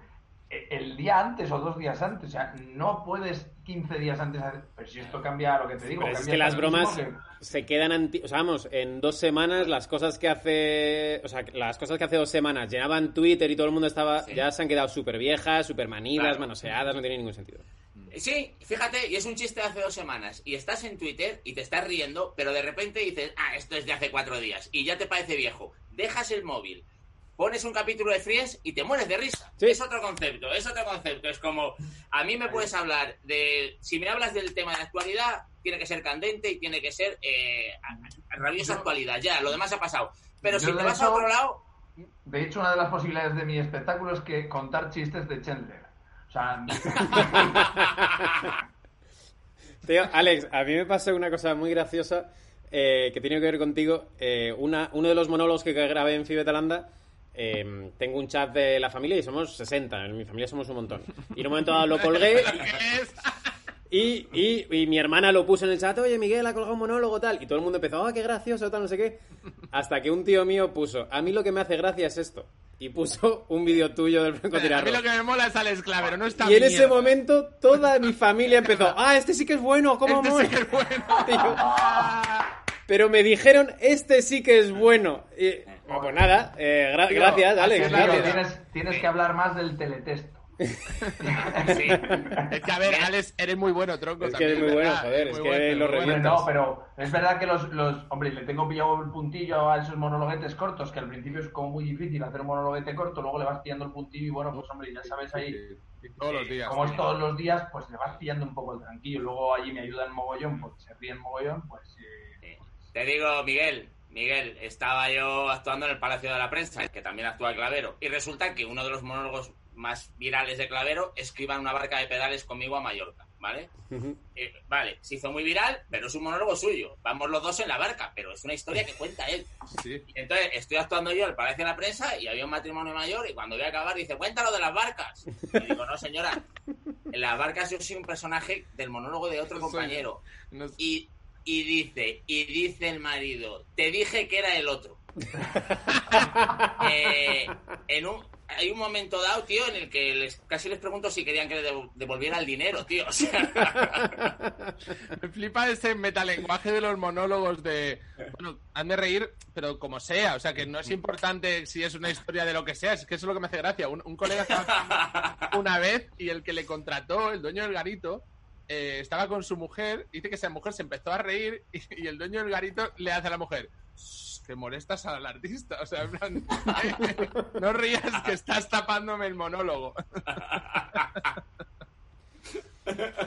el día antes o dos días antes. O sea, no puedes 15 días antes. hacer- Pero si esto cambia lo que te digo. Pero es que las bromas que- se quedan anti... O sea, vamos, en dos semanas las cosas que hace... O sea, las cosas que hace dos semanas llenaban Twitter y todo el mundo estaba... Sí. Ya se han quedado súper viejas, súper manidas, Claro. manoseadas, no tiene ningún sentido. Sí, fíjate, y es un chiste de hace dos semanas. Y estás en Twitter y te estás riendo, pero de repente dices, ah, esto es de hace cuatro días. Y ya te parece viejo. Dejas el móvil, pones un capítulo de Fries y te mueres de risa. Sí. Es otro concepto, es otro concepto. Es como, a mí me puedes hablar de. Si me hablas del tema de actualidad, tiene que ser candente y tiene que ser eh, rabiosa Yo- actualidad. Ya, lo demás ha pasado. Pero Yo si te vas a otro lado. De hecho, una de las posibilidades de mi espectáculo es que contar chistes de Chandler. O sea, (laughs) (laughs) Tío, Alex, a mí me pasó una cosa muy graciosa eh, que tiene que ver contigo. Eh, una, uno de los monólogos que grabé en Fibetalanda, eh, tengo un chat de la familia y somos 60. En mi familia somos un montón. Y en un momento dado lo colgué (laughs) y, y, y mi hermana lo puso en el chat, oye Miguel ha colgado un monólogo tal. Y todo el mundo empezó, ah, qué gracioso, tal, no sé qué. Hasta que un tío mío puso, a mí lo que me hace gracia es esto. Y puso un vídeo tuyo del A francotirador. mí lo que me mola es Alex Clavero, no está Y en ese momento toda mi familia empezó, (laughs) ah, este sí que es bueno, ¿cómo Este mola?". sí que es bueno. (laughs) Yo, Pero me dijeron, este sí que es bueno. Bueno, pues nada, eh, gra- Tío, gracias, Alex. gracias. tienes, tienes que hablar más del teletexto. (laughs) Sí. Es que, a ver, Alex, eres muy bueno, tronco. Es que eres muy bueno, es que bueno, lo bueno. No, pero es verdad que los, los. Hombre, le tengo pillado el puntillo a esos monologuetes cortos, que al principio es como muy difícil hacer un monologuete corto, luego le vas pillando el puntillo y bueno, pues hombre, ya sabes ahí. Sí, sí, todos los días. Como es todos los días, pues le vas pillando un poco el tranquillo. Luego allí me ayudan mogollón, porque se ríen mogollón, pues. eh, Sí. pues, Te digo, Miguel, Miguel, estaba yo actuando en el Palacio de la Prensa, que también actúa Clavero, y resulta que uno de los monólogos más virales de Clavero es que iba en una barca de pedales conmigo a Mallorca, ¿vale? Eh, vale, se hizo muy viral, pero es un monólogo suyo. Vamos los dos en la barca, pero es una historia que cuenta él. Sí. Entonces, estoy actuando yo en el Palacio de la Prensa y había un matrimonio mayor y cuando voy a acabar dice, cuéntalo de las barcas. Y digo, no, señora, en las barcas yo soy un personaje del monólogo de otro compañero. No- Y, y dice, y dice el marido, te dije que era el otro. (laughs) Eh, en un, hay un momento dado, tío, en el que les, casi les pregunto si querían que le dev- devolviera el dinero, tío. O sea, Me flipa ese metalenguaje de los monólogos de. Bueno, hazme reír, pero como sea. O sea, que no es importante si es una historia de lo que sea. Es que eso es lo que me hace gracia. Un, un colega estaba una vez y el que le contrató, el dueño del garito, eh, estaba con su mujer. Dice que esa mujer se empezó a reír y, el dueño del garito le hace a la mujer. "Shh, Que molestas al artista. O sea, en plan, (laughs) no rías que estás tapándome el monólogo. (laughs)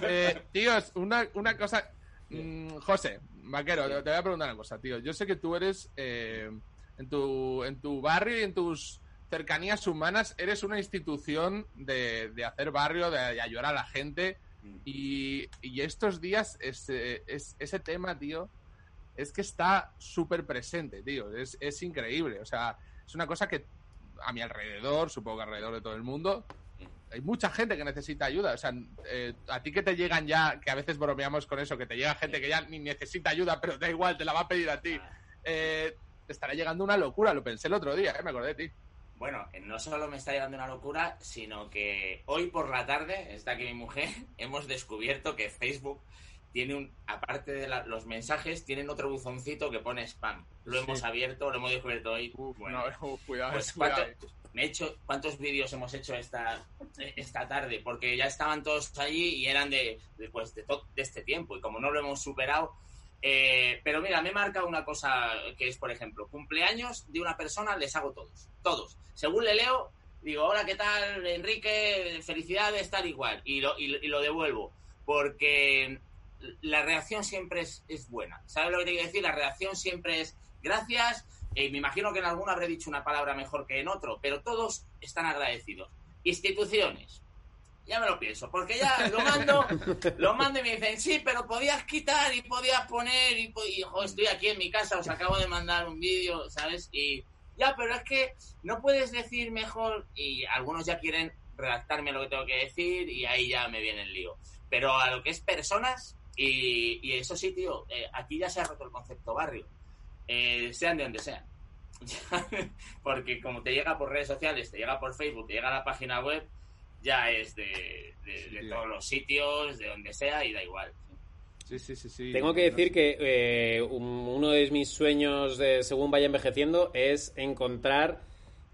Eh, tíos, una, una cosa. Mm, José, vaquero, te, te voy a preguntar una cosa, tío. Yo sé que tú eres. eh, en, tu, en tu barrio y en tus cercanías humanas, eres una institución de, de hacer barrio, de, de ayudar a la gente. Y, y estos días, ese, es, ese tema, tío, es que está súper presente, tío. Es, es increíble. O sea, es una cosa que a mi alrededor, supongo que alrededor de todo el mundo, hay mucha gente que necesita ayuda. O sea, eh, a ti que te llegan ya, que a veces bromeamos con eso, que te llega gente que ya ni necesita ayuda, pero da igual, te la va a pedir a ti. Eh, te estará llegando una locura, lo pensé el otro día, eh, me acordé de ti. Bueno, no solo me está llegando una locura, sino que hoy por la tarde, está aquí mi mujer, (laughs) hemos descubierto que Facebook tiene un, aparte de la- los mensajes, tienen otro buzoncito que pone spam. Lo Sí. hemos abierto, lo hemos descubierto hoy. Uf, Bueno, no, (laughs) uf, cuidado, pues. ¿cuánto- me he hecho, ¿cuántos vídeos hemos hecho esta, esta tarde? Porque ya estaban todos allí y eran de, de, pues, de, de este tiempo. Y como no lo hemos superado. Eh, pero mira, me marca una cosa que es, por ejemplo, cumpleaños de una persona les hago todos. Todos. Según le leo, digo, hola, ¿qué tal, Enrique? Felicidades, tal igual. Y lo, y, lo devuelvo. Porque la reacción siempre es, es buena. ¿Sabes lo que te quiero decir? La reacción siempre es gracias. Eh, me imagino que en alguno habré dicho una palabra mejor que en otro, pero todos están agradecidos. Instituciones. Ya me lo pienso, porque ya lo mando, lo mando y me dicen, sí, pero podías quitar y podías poner y, y, estoy aquí en mi casa, os acabo de mandar un vídeo, ¿sabes? Y ya, pero es que no puedes decir mejor y algunos ya quieren redactarme lo que tengo que decir y ahí ya me viene el lío. Pero a lo que es personas, y, y eso sí, tío, eh, aquí ya se ha roto el concepto barrio, eh, sean de donde sean. (laughs) Porque como te llega por redes sociales, te llega por Facebook, te llega a la página web, ya es de, de- de Sí. todos los sitios, de donde sea y da igual. Sí, sí, sí, sí. Tengo que decir que eh, un- uno de mis sueños, de, según vaya envejeciendo, es encontrar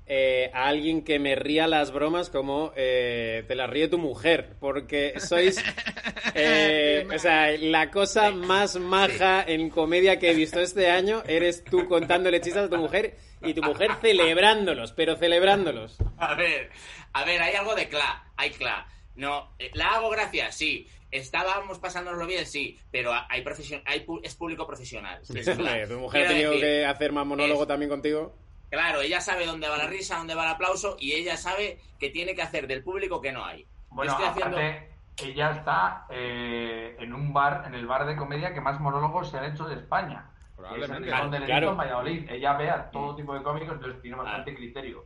eh, a alguien que me ría las bromas como eh, te las ríe tu mujer, porque sois, (laughs) eh, o sea, la cosa más maja en comedia que he visto este año eres tú contándole chistes a tu mujer y tu mujer celebrándolos, pero celebrándolos. A ver, a ver, hay algo de cla, hay cla. No, eh, la hago gracias, sí. Estábamos pasándonoslo bien, sí, pero hay profesion hay pu- es público profesional. Es tu mujer ha tenido decir, que hacer más monólogo es- también contigo. Claro, ella sabe dónde va la risa, dónde va el aplauso y ella sabe que tiene que hacer del público que no hay. Bueno, Estoy haciendo... aparte, ella está eh, en un bar, en el bar de comedia que más monólogos se han hecho de España. Probablemente. Es el Rincón del Claro. En Valladolid. Ella ve a todo tipo de cómicos, entonces tiene Ah. bastante criterio.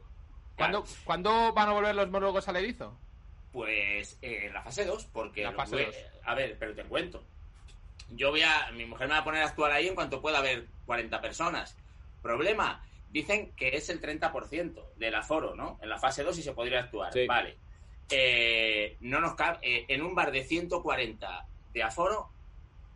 ¿Cuándo, ¿Cuándo van a volver los monólogos al erizo? Pues eh, en la fase 2, porque... La fase voy- dos. A ver, pero te cuento. Yo voy a... Mi mujer me va a poner a actuar ahí en cuanto pueda haber 40 personas. Problema, dicen que es el 30% del aforo, ¿no? En la fase 2 y se podría actuar. Sí. Vale. Eh, no nos cabe... eh, en un bar de 140 de aforo,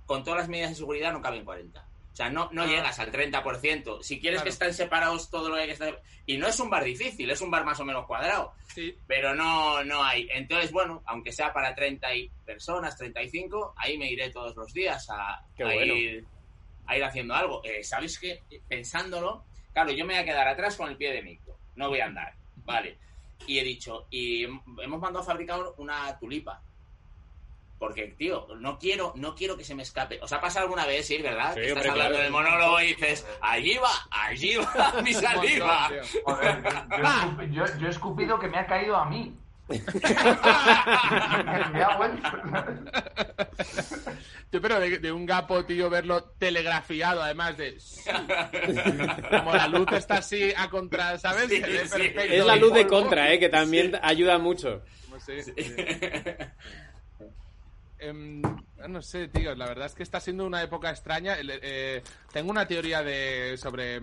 con todas las medidas de seguridad no caben 40. O sea, no, no Ah. llegas al 30%. Si quieres Claro. que estén separados todo lo que hay que estar... Y no es un bar difícil, es un bar más o menos cuadrado Sí. pero no, no hay. Entonces, bueno, aunque sea para 30 y personas, 35, ahí me iré todos los días a, Qué a bueno. ir, a ir haciendo algo. Eh, ¿Sabéis qué? Pensándolo, claro, yo me voy a quedar atrás con el pie de micro, no voy a andar, ¿vale? Y he dicho, y hemos mandado a fabricar una tulipa. Porque, tío, no quiero, no quiero que se me escape. ¿Os ha pasado alguna vez, sí, verdad? Sí, Que Estás hablando claro. del monólogo y dices, allí va, allí va (laughs) mi saliva. Joder, yo, yo he (laughs) escupi- yo- yo he escupido que me ha caído a mí. (laughs) me ha vuelto. Tío, pero de, de un gapo, tío, verlo telegrafiado, además de... Como la luz está así a contra, ¿sabes? Sí, sí. Es la luz de contra, ¿eh? Que también ayuda mucho. Sí, sí. Em, no sé, tío, la verdad es que está siendo una época extraña. Eh, tengo una teoría de sobre,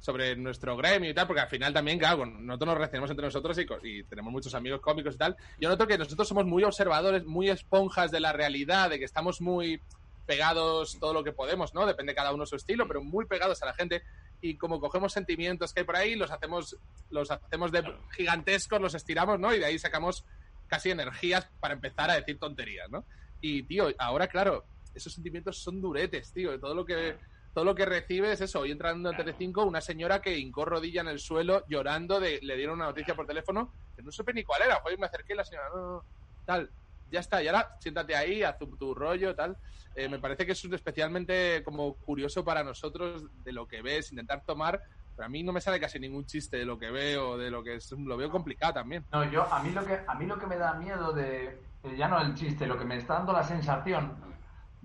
sobre nuestro gremio y tal, porque al final también, claro, nosotros nos relacionamos entre nosotros y, y tenemos muchos amigos cómicos y tal. Yo noto que nosotros somos muy observadores, muy esponjas de la realidad, de que estamos muy pegados todo lo que podemos, ¿no? Depende cada uno su estilo, pero muy pegados a la gente. Y como cogemos sentimientos que hay por ahí, los hacemos, los hacemos de gigantescos, los estiramos, ¿no? Y de ahí sacamos casi energías para empezar a decir tonterías, ¿no? Y, tío, ahora, claro, esos sentimientos son duretes, tío. Todo lo que, todo lo que recibes es eso. Hoy entrando en Telecinco, una señora que hincó rodilla en el suelo llorando, de, le dieron una noticia por teléfono, que no supe ni cuál era. Hoy me acerqué y la señora, no, no, no, tal. Ya está, y ahora siéntate ahí, haz tu, tu rollo, tal. Eh, me parece que es especialmente como curioso para nosotros de lo que ves, intentar tomar. A mí no me sale casi ningún chiste de lo que veo, de lo que es, lo veo complicado también. No, yo, a mí lo que, a mí lo que me da miedo de, eh, ya no el chiste, lo que me está dando la sensación,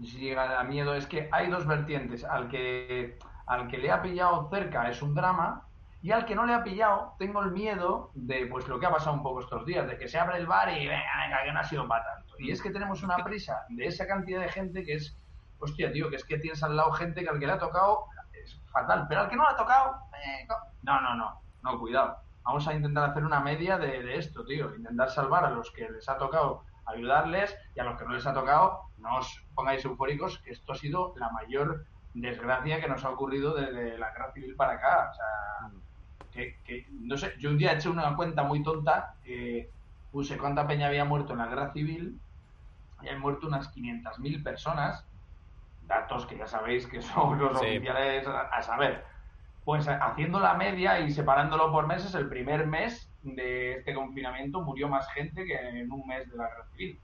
si llega a miedo, es que hay dos vertientes. Al que, al que le ha pillado cerca es un drama, y al que no le ha pillado, tengo el miedo de pues lo que ha pasado un poco estos días, de que se abre el bar y venga, venga, que no ha sido para tanto. Y es que tenemos una prisa de esa cantidad de gente que es, hostia, tío, que es que tienes al lado gente que al que le ha tocado es fatal, pero al que no le ha tocado, eh, no, no, no, no, cuidado. Vamos a intentar hacer una media de, esto, tío. Intentar salvar a los que les ha tocado ayudarles y a los que no les ha tocado, no os pongáis eufóricos, que esto ha sido la mayor desgracia que nos ha ocurrido desde la guerra civil para acá. O sea, que, que, no sé, yo un día eché una cuenta muy tonta, eh, puse cuánta peña había muerto en la guerra civil y han muerto unas 500.000 personas, datos que ya sabéis que (laughs) son los Sí. oficiales a, a saber. Pues eh, haciendo la media y separándolo por meses, el primer mes de este confinamiento murió más gente que en un mes de la guerra civil,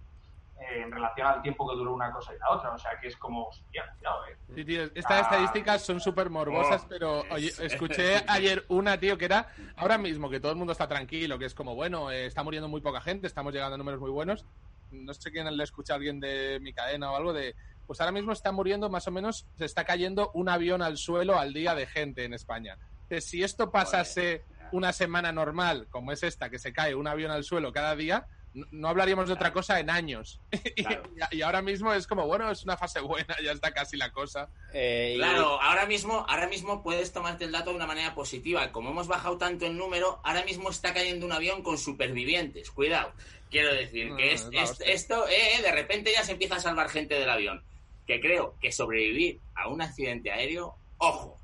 eh, en relación al tiempo que duró una cosa y la otra. O sea que es como, hostia, cuidado, eh. Sí, tío, estas Ah. estadísticas son súper morbosas, Oh. pero oye, (laughs) escuché ayer una, tío, que era ahora mismo que todo el mundo está tranquilo, que es como, bueno, eh, está muriendo muy poca gente, estamos llegando a números muy buenos. No sé quién le escucha a alguien de mi cadena o algo de. Pues ahora mismo está muriendo más o menos, se está cayendo un avión al suelo al día de gente en España. Entonces, si esto pasase una semana normal, como es esta, que se cae un avión al suelo cada día, no, hablaríamos de otra cosa en años. (laughs) Y- Claro. y, y ahora mismo es como, bueno, es una fase buena, ya está casi la cosa. Eh, y- Claro, ahora mismo, ahora mismo puedes tomarte el dato de una manera positiva. Como hemos bajado tanto en número, ahora mismo está cayendo un avión con supervivientes. Cuidado. Quiero decir que no, es- es la es- hostia. esto, eh, de repente ya se empieza a salvar gente del avión. Que creo que sobrevivir a un accidente aéreo, ojo,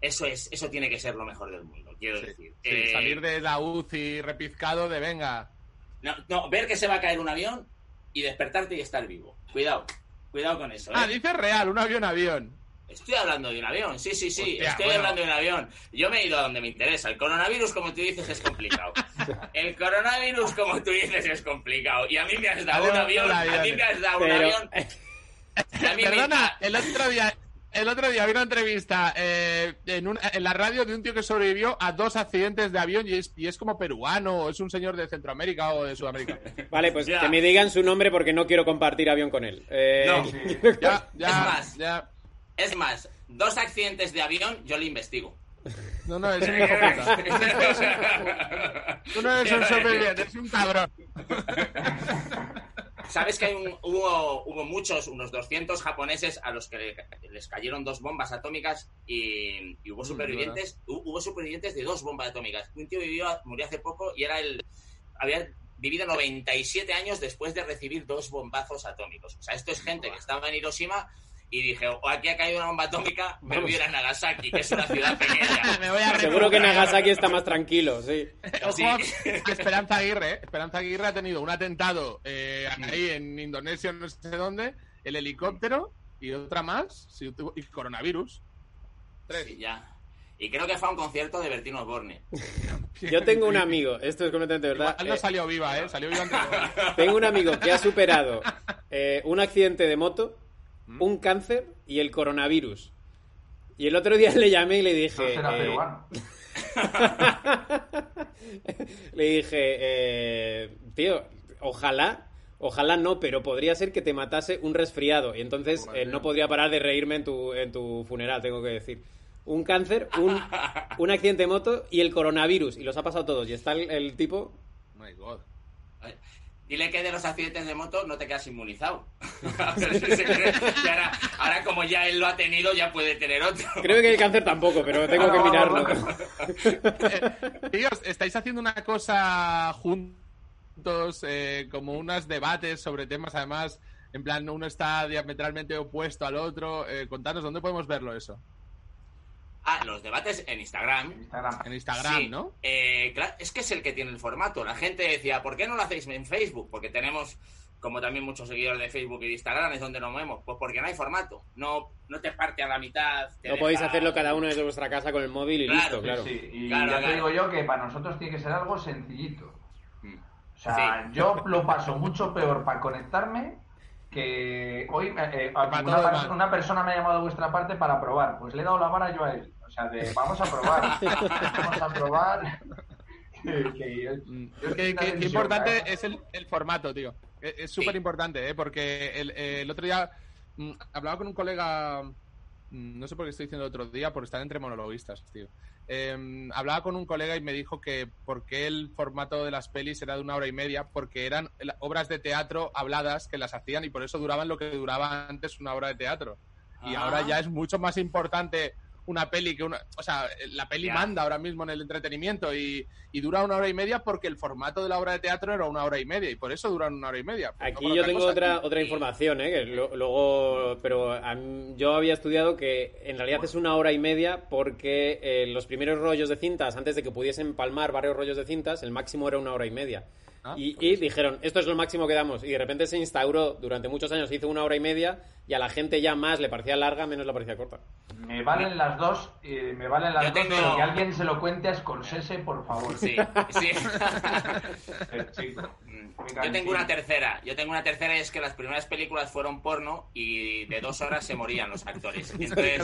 eso es, eso tiene que ser lo mejor del mundo. Quiero Sí, decir, sí, Eh, salir de la UCI repizcado de venga. no, no, ver que se va a caer un avión y despertarte y estar vivo. Cuidado, cuidado con eso. ¿eh? Ah, dice real, un avión avión. Estoy hablando de un avión, sí, sí, sí, Hostia, estoy bueno. hablando de un avión. Yo me he ido a donde me interesa. El coronavirus, como tú dices, es complicado. (laughs) El coronavirus, como tú dices, es complicado. Y a mí me has dado Adiós, un avión, a mí me has dado un avión. (laughs) Perdona, el otro día, el otro día vi una entrevista eh, en, la radio de un tío que sobrevivió a dos accidentes de avión y es, y es como peruano, o es un señor de Centroamérica o de Sudamérica. (laughs) Vale, pues Ya. que me digan su nombre porque no quiero compartir avión con él. Eh, No. (laughs) Ya, ya, Es más. ya. Es más, dos accidentes de avión, yo le investigo. No, no, es un hijo puta. Tú no eres un superviviente, es un cabrón. (laughs) ¿Sabes que hay un- hubo, hubo muchos, unos 200 japoneses a los que le- les cayeron dos bombas atómicas y, y hubo supervivientes hu- hubo supervivientes de dos bombas atómicas. Un tío vivió, murió hace poco y era el había vivido 97 años después de recibir dos bombazos atómicos. O sea, esto es gente que estaba en Hiroshima y dije, o aquí ha caído una bomba atómica, me voy a ir a Nagasaki, que es una ciudad pequeña. (laughs) Me voy a Seguro que. Nagasaki está más tranquilo, sí. (laughs) Ojo, Esperanza Aguirre, ¿eh? Esperanza Aguirre ha tenido un atentado eh, ahí en Indonesia, no sé dónde, el helicóptero y otra más, sí, y coronavirus. Tres. Sí, ya. Y creo que fue a un concierto de Bertino Osborne. (laughs) Yo tengo un amigo, esto es completamente verdad. Igual no eh, salió viva, ¿eh? Salió viva todos. Tengo un amigo que ha superado eh, un accidente de moto, un cáncer y el coronavirus. Y el otro día (laughs) le llamé y le Eso dije... será eh, peruano. (laughs) le dije, eh, tío, ojalá, ojalá no, pero podría ser que te matase un resfriado. Y entonces eh, no podría parar de reírme en tu, en tu funeral, tengo que decir. Un cáncer, un, (laughs) un accidente de moto y el coronavirus. Y los ha pasado todos. Y está el, el tipo... My God. Dile que de los accidentes de moto no te quedas inmunizado. (laughs) Ahora, ahora como ya él lo ha tenido, ya puede tener otro. Creo que el cáncer tampoco, pero tengo que mirarlo. (laughs) Tíos, estáis haciendo una cosa juntos, eh, como unos debates sobre temas, además, en plan, uno está diametralmente opuesto al otro. Eh, contanos, ¿dónde podemos verlo eso? Ah, los debates en Instagram. Instagram. En Instagram, Sí, ¿no? eh, claro, es que es el que tiene el formato. La gente decía, ¿por qué no lo hacéis en Facebook? Porque tenemos, como también muchos seguidores de Facebook y de Instagram, es donde nos vemos. Pues porque no hay formato. No, no te parte a la mitad. te No podéis hacerlo cada uno desde vuestra casa con el móvil y Claro, listo, claro. Sí, y Claro, ya te digo yo que para nosotros tiene que ser algo sencillito. Mm. O sea, Sí. yo lo paso mucho peor para conectarme que hoy eh, Para una, una persona me ha llamado de vuestra parte para probar. Pues le he dado la vara yo a él. O sea, de vamos a probar. (laughs) vamos a probar. Que- decisión, importante ¿eh? es el, el formato, tío. Es- súper importante, ¿eh? Porque el, el otro día mm, hablaba con un colega, mm, no sé por qué estoy diciendo el otro día, por estar entre monologuistas, tío. Eh, hablaba con un colega y me dijo que por qué el formato de las pelis era de una hora y media, porque eran obras de teatro habladas que las hacían y por eso duraban lo que duraba antes una obra de teatro. Y Ah. ahora ya es mucho más importante una peli que una... O sea, la peli manda ahora mismo en el entretenimiento y, y dura una hora y media porque el formato de la obra de teatro era una hora y media y por eso duran una hora y media. Aquí yo tengo cosa. otra otra información, ¿eh? que lo- luego, pero mí- yo había estudiado que en realidad es una hora y media porque eh, los primeros rollos de cintas, antes de que pudiesen palmar varios rollos de cintas, el máximo era una hora y media. Ah, y, pues y dijeron, esto es lo máximo que damos. Y de repente se instauró, durante muchos años se hizo una hora y media y a la gente ya más le parecía larga, menos le parecía corta. Me valen las dos, eh, me valen las Yo dos, tengo- pero que alguien se lo cuente a Scorsese, por favor. Sí, sí. (laughs) Yo tengo una tercera. Yo tengo una tercera y es que las primeras películas fueron porno y de dos horas se morían los actores. (laughs) Entonces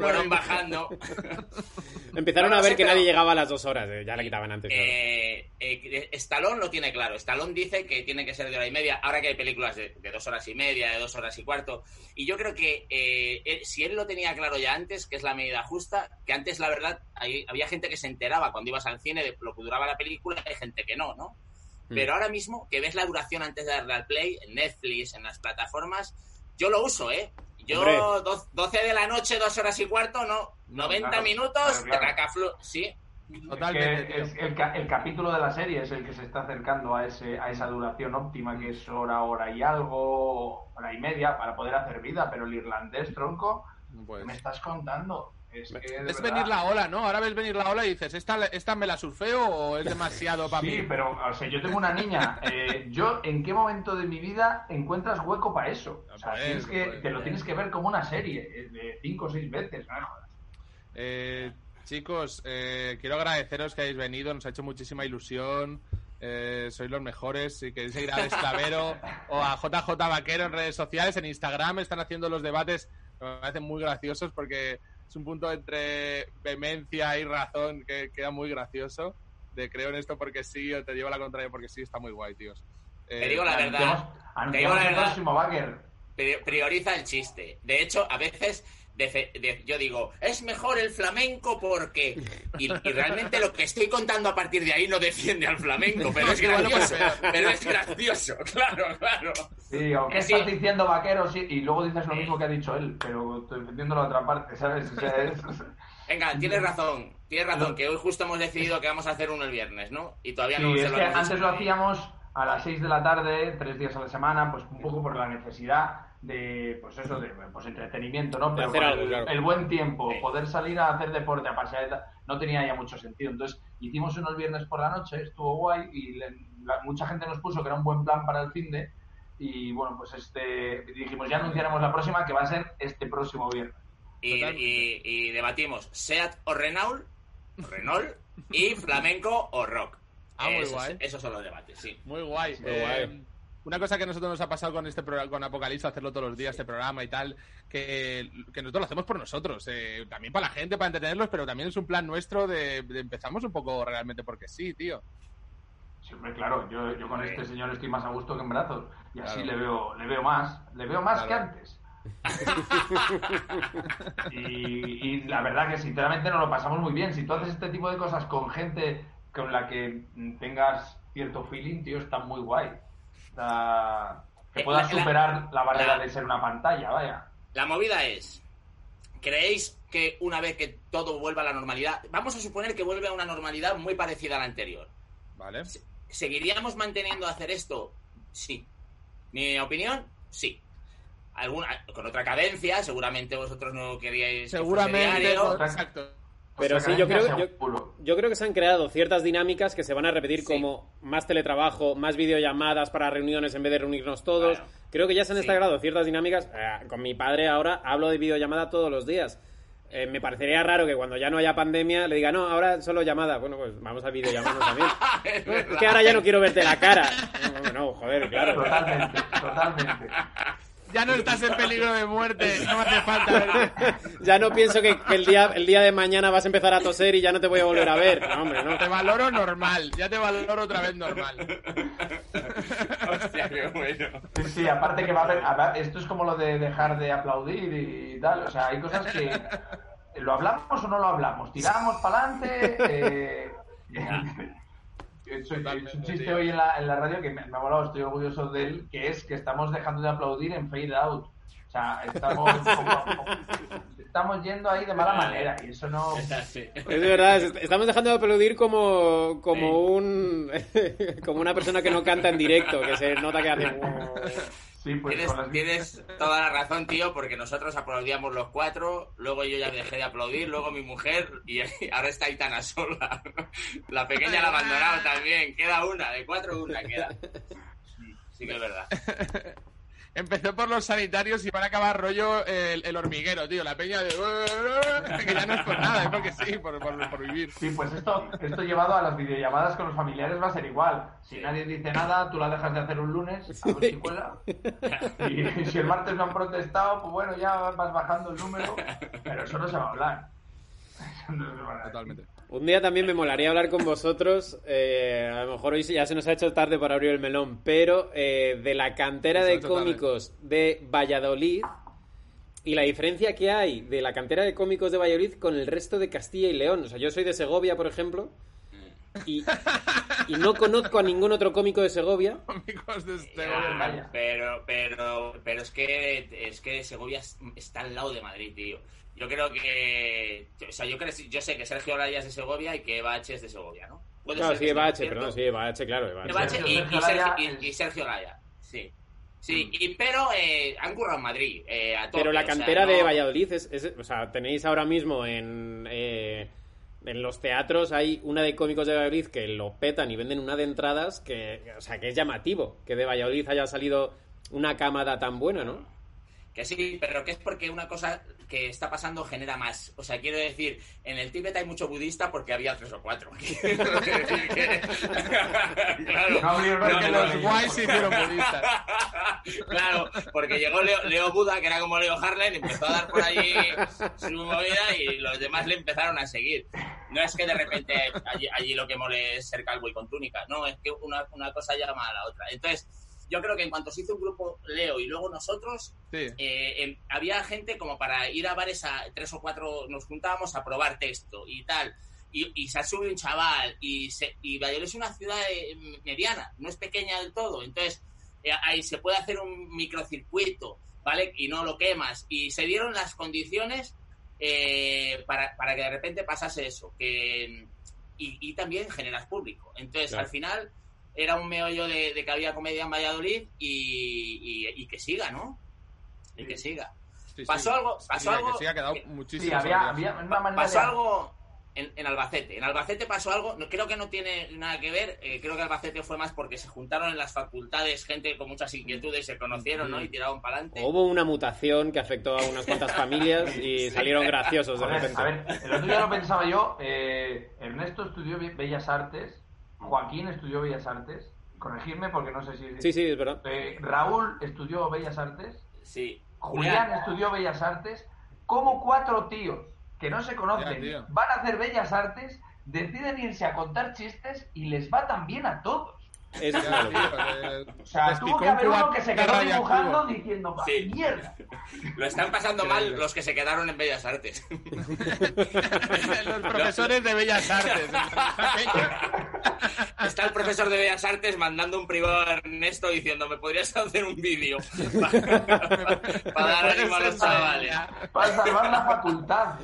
fueron bajando. (laughs) Empezaron a ver que nadie llegaba a las dos horas, eh, ya la quitaban antes. claro. Eh, eh, Stallone lo tiene claro. Stallone dice que tiene que ser de hora y media. Ahora que hay películas de, de dos horas y media, de dos horas y cuarto. Y yo creo que eh, él- si él lo tenía claro ya antes, que es la medida justa, que antes la verdad hay- había gente que se enteraba cuando ibas al cine de lo que duraba la película y hay gente que no, ¿no? Mm. Pero ahora mismo, que ves la duración antes de darle al play, en Netflix, en las plataformas, yo lo uso, ¿eh? Yo, Hombre. do- 12 de la noche, dos horas y cuarto, no. 90 claro, minutos, claro, Sí, Totalmente, Es que tío. es el, ca- el capítulo de la serie es el que se está acercando a ese a esa duración óptima que es hora, hora y algo, hora y media para poder hacer vida, pero el irlandés, tronco, Pues- ¿qué me estás contando? Es que verdad- venir la ola, ¿no? Ahora ves venir la ola y dices, ¿esta, esta me la surfeo o es demasiado para Sí, mí? pero o sea, yo tengo una niña. eh, yo, ¿en qué momento de mi vida encuentras hueco para eso? O sea, tienes que, te lo tienes que ver como una serie eh, de cinco o seis veces. ¿no? Eh, chicos, eh, quiero agradeceros que hayáis venido, nos ha hecho muchísima ilusión. Eh, sois los mejores. Si queréis seguir a Esclavero o a JJ Vaquero en redes sociales, en Instagram están haciendo los debates me parecen muy graciosos porque es un punto entre vehemencia y razón que queda muy gracioso. De creo en esto porque sí o te llevo la contraria porque sí, está muy guay, tíos. Eh, Te digo la verdad. Te digo la verdad. prioriza el chiste. De hecho, a veces de- yo digo, es mejor el flamenco porque... Y, y realmente lo que estoy contando a partir de ahí no defiende al flamenco, pero es (laughs) lo gracioso. Pero es gracioso, (laughs) claro, claro. Sí, aunque sí. estás diciendo vaquero sí, y luego dices lo mismo que ha dicho él, pero estoy defendiendo la otra parte, ¿sabes? O sea, (laughs) es- Venga, tienes razón, tienes razón, que hoy justo hemos decidido que vamos a hacer uno el viernes, ¿no? Y todavía no Sí, se es lo que antes lo hacíamos a las 6 de la tarde, tres días a la semana, pues un poco por la necesidad de, pues eso, de pues entretenimiento, ¿no? Pero hacer con algo, el, claro. el buen tiempo, Sí. poder salir a hacer deporte, a pasear, no tenía ya mucho sentido. Entonces hicimos unos viernes por la noche, estuvo guay y le- la- mucha gente nos puso que era un buen plan para el fin de y bueno, pues este dijimos ya anunciaremos la próxima que va a ser este próximo viernes. Y, y- y debatimos Seat o Renault, Renault, y flamenco o rock. Ah, muy esos, guay. esos son los debates, sí. Muy guay. Muy Eh, guay. Una cosa que a nosotros nos ha pasado con este programa, con Apocalipsis, hacerlo todos los días, este programa y tal, que, que nosotros lo hacemos por nosotros, eh, también para la gente, para entretenerlos, pero también es un plan nuestro de, de empezamos un poco realmente porque sí, tío. Sí, hombre, claro, yo, yo con este señor estoy más a gusto que en brazos. Y así le veo, le veo más, le veo más que antes. (laughs) y, y la verdad que sinceramente nos lo pasamos muy bien. Si tú haces este tipo de cosas con gente con la que tengas cierto feeling, tío, está muy guay. Está- que Eh, la- superar la barrera la- de ser una pantalla, vaya. La movida es, ¿creéis que una vez que todo vuelva a la normalidad, vamos a suponer que vuelve a una normalidad muy parecida a la anterior, ¿Vale? ¿seguiríamos manteniendo hacer esto? Sí. Mi opinión, sí. Alguna, con otra cadencia, seguramente vosotros no queríais. que Seguramente. diario. Exacto. Pero Otra sí, yo creo, yo, creo que se han creado ciertas dinámicas que se van a repetir Sí. como más teletrabajo, más videollamadas para reuniones en vez de reunirnos todos. Claro. Creo que ya se han Sí. instaurado ciertas dinámicas. Eh, con mi padre ahora hablo de videollamada todos los días. Eh, me parecería raro que cuando ya no haya pandemia le diga, no, ahora solo llamada. Bueno, pues vamos a videollamarnos también. (laughs) Es No, es verdad. que ahora ya no quiero verte la cara. No, no, joder, claro. Totalmente, totalmente. Ya no estás en peligro de muerte, no me hace falta verte. (laughs) Ya no pienso que, que el, día, el día de mañana vas a empezar a toser y ya no te voy a volver a ver. No, hombre, no. Te valoro normal, ya te valoro otra vez normal. Hostia, qué bueno. Sí, sí, aparte que va a haber, esto es como lo de dejar de aplaudir y tal, o sea, hay cosas que lo hablamos o no lo hablamos, tiramos para adelante. Eh, (laughs) he hecho- he hecho un chiste tío. hoy en la, en la radio que me, me ha molado, estoy orgulloso de él, que es que estamos dejando de aplaudir en fade out. O sea, estamos, estamos yendo ahí de mala manera y eso no... Es así. Es verdad, es- estamos dejando de aplaudir como, como un (laughs) como una persona que no canta en directo, que se nota que hace... Sí, pues Tienes, las- tienes toda la razón, tío, porque nosotros aplaudíamos los cuatro, luego yo ya dejé de aplaudir, luego mi mujer, y (laughs) ahora está Aitana sola. (laughs) La pequeña la ha abandonado también, queda una, de cuatro una queda. Sí que es verdad. Empezó por los sanitarios y van a acabar rollo el, el hormiguero, tío. La peña de. que ya no es por nada, es porque sí, por, por, por vivir. Sí, pues esto, esto llevado a las videollamadas con los familiares va a ser igual. Si nadie dice nada, tú la dejas de hacer un lunes, a ver si cuela. Y si el martes no han protestado, pues bueno, ya vas bajando el número, pero eso no se va a hablar. (laughs) Eso no se va a hablar. Totalmente. Un día también me molaría hablar con vosotros, eh, a lo mejor hoy ya se nos ha hecho tarde para abrir el melón, pero eh, de la cantera de tarde. cómicos de Valladolid y la diferencia que hay de la cantera de cómicos de Valladolid con el resto de Castilla y León. O sea, yo soy de Segovia, por ejemplo, y, y no conozco a ningún otro cómico de Segovia. (laughs) Amigos de Ah, vaya. Pero, pero, pero es que es que Segovia es- está al lado de Madrid, tío. Yo creo que, o sea, yo creo, yo sé que Sergio Olaya es de Segovia y que Eva H es de Segovia, ¿no? ¿Puede Claro, ser sí, Eva H, perdón, sí, Eva H, claro, Eva H. Y, y Sergio y- y Sergio Olaya, sí. Sí, y, pero eh, han currado en Madrid, eh, a tope, Pero la o sea, cantera no- de Valladolid es, es- o sea, tenéis ahora mismo en, eh, en los teatros hay una de cómicos de Valladolid que lo petan y venden una de entradas que, o sea, que es llamativo que de Valladolid haya salido una cámara tan buena, ¿no? Que sí, pero que es porque una cosa que está pasando genera más. O sea, quiero decir, en el Tíbet hay mucho budista porque había tres o cuatro. (laughs) Quiero decir que- (laughs) claro. No abrieron Porque el los guays se hicieron budistas. Claro, porque llegó Leo, Leo Buda, que era como Leo Harlan, empezó a dar por allí su movida y los demás le empezaron a seguir. No es que de repente allí, allí lo que mole es ser calvo y con túnica, no, es que una, una cosa llama a la otra. Entonces, yo creo que en cuanto se hizo un grupo Leo y luego nosotros, Sí. eh, em, había gente como para ir a bares a tres o cuatro, nos juntábamos a probar texto y tal. Y, y se sube un chaval y, se, y Valladolid es una ciudad eh, mediana, no es pequeña del todo. Entonces, eh, ahí se puede hacer un microcircuito, ¿vale? Y no lo quemas. Y se dieron las condiciones eh, para, para que de repente pasase eso. Que, y, y también generas público. Entonces, Claro. al final, era un meollo de, de que había comedia en Valladolid y, y- y que siga, ¿no? Y que siga. Sí, sí. Pasó algo- Sí, pasó que algo- Sí, ha quedado que- muchísimo. Sí, había, había una manera Pasó de... algo en, en Albacete. En Albacete pasó algo, no- creo que no tiene nada que ver, eh, creo que Albacete fue más porque se juntaron en las facultades gente con muchas inquietudes, se conocieron, ¿no? Y tiraron para adelante. Hubo una mutación que afectó a unas cuantas familias y (laughs) salieron graciosos de A ver, repente. a ver, el otro día lo pensaba yo. eh, Ernesto estudió Be- Bellas Artes, Joaquín estudió Bellas Artes, corregirme porque no sé si... Sí, sí, es verdad. Eh, Raúl estudió Bellas Artes, Sí. Julián estudió Bellas Artes, como cuatro tíos que no se conocen van a hacer Bellas Artes, deciden irse a contar chistes y les va tan bien a todos. Es locura. eh, O sea, tuvo que haber uno que se quedó dibujando diciendo, "Va, Sí. mierda. (laughs) Lo están pasando mal los que se quedaron en Bellas Artes. (laughs) Los profesores de Bellas Artes. (laughs) Está el profesor de Bellas Artes mandando un privado a Ernesto diciendo, ¿me podrías hacer un vídeo? Para dar ánimo a los chavales. Para salvar la facultad.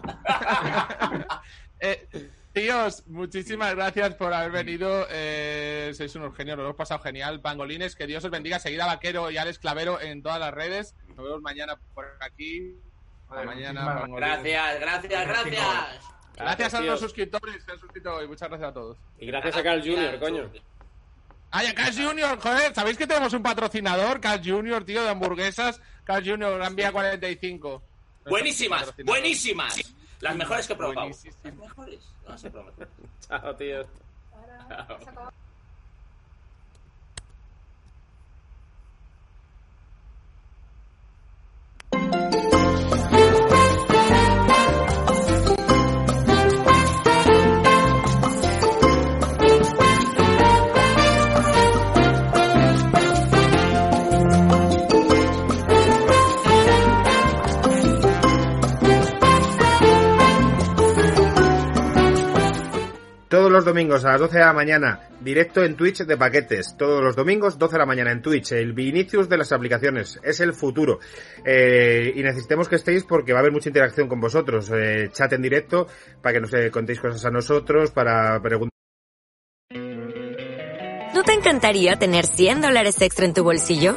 Eh, tíos, muchísimas gracias por haber venido. Eh, sois unos genios, lo hemos pasado genial. Pangolines, que Dios os bendiga. Seguid a Vaquero y Alex Clavero en todas las redes. Nos vemos mañana por aquí. Mañana. Gracias, gracias, gracias. Gracias a los suscriptores que han suscrito hoy. Muchas gracias a todos. Y gracias a Carl Jr., coño. Ay, a Carl Junior, joder, ¿sabéis que tenemos un patrocinador? Carl Junior, tío, de hamburguesas. Carl Junior, Gran Vía 45. Buenísimas, buenísimas. Las mejores que he probado. Las mejores. (laughs) No se. Chao, tío. Todos los domingos a las 12 de la mañana, directo en Twitch de paquetes. Todos los domingos, 12 de la mañana en Twitch. El Vinicius de las aplicaciones. Es el futuro. Eh, y necesitemos que estéis porque va a haber mucha interacción con vosotros. Eh, chat en directo para que nos eh, contéis cosas a nosotros, para preguntar. ¿No te encantaría tener 100 dólares extra en tu bolsillo?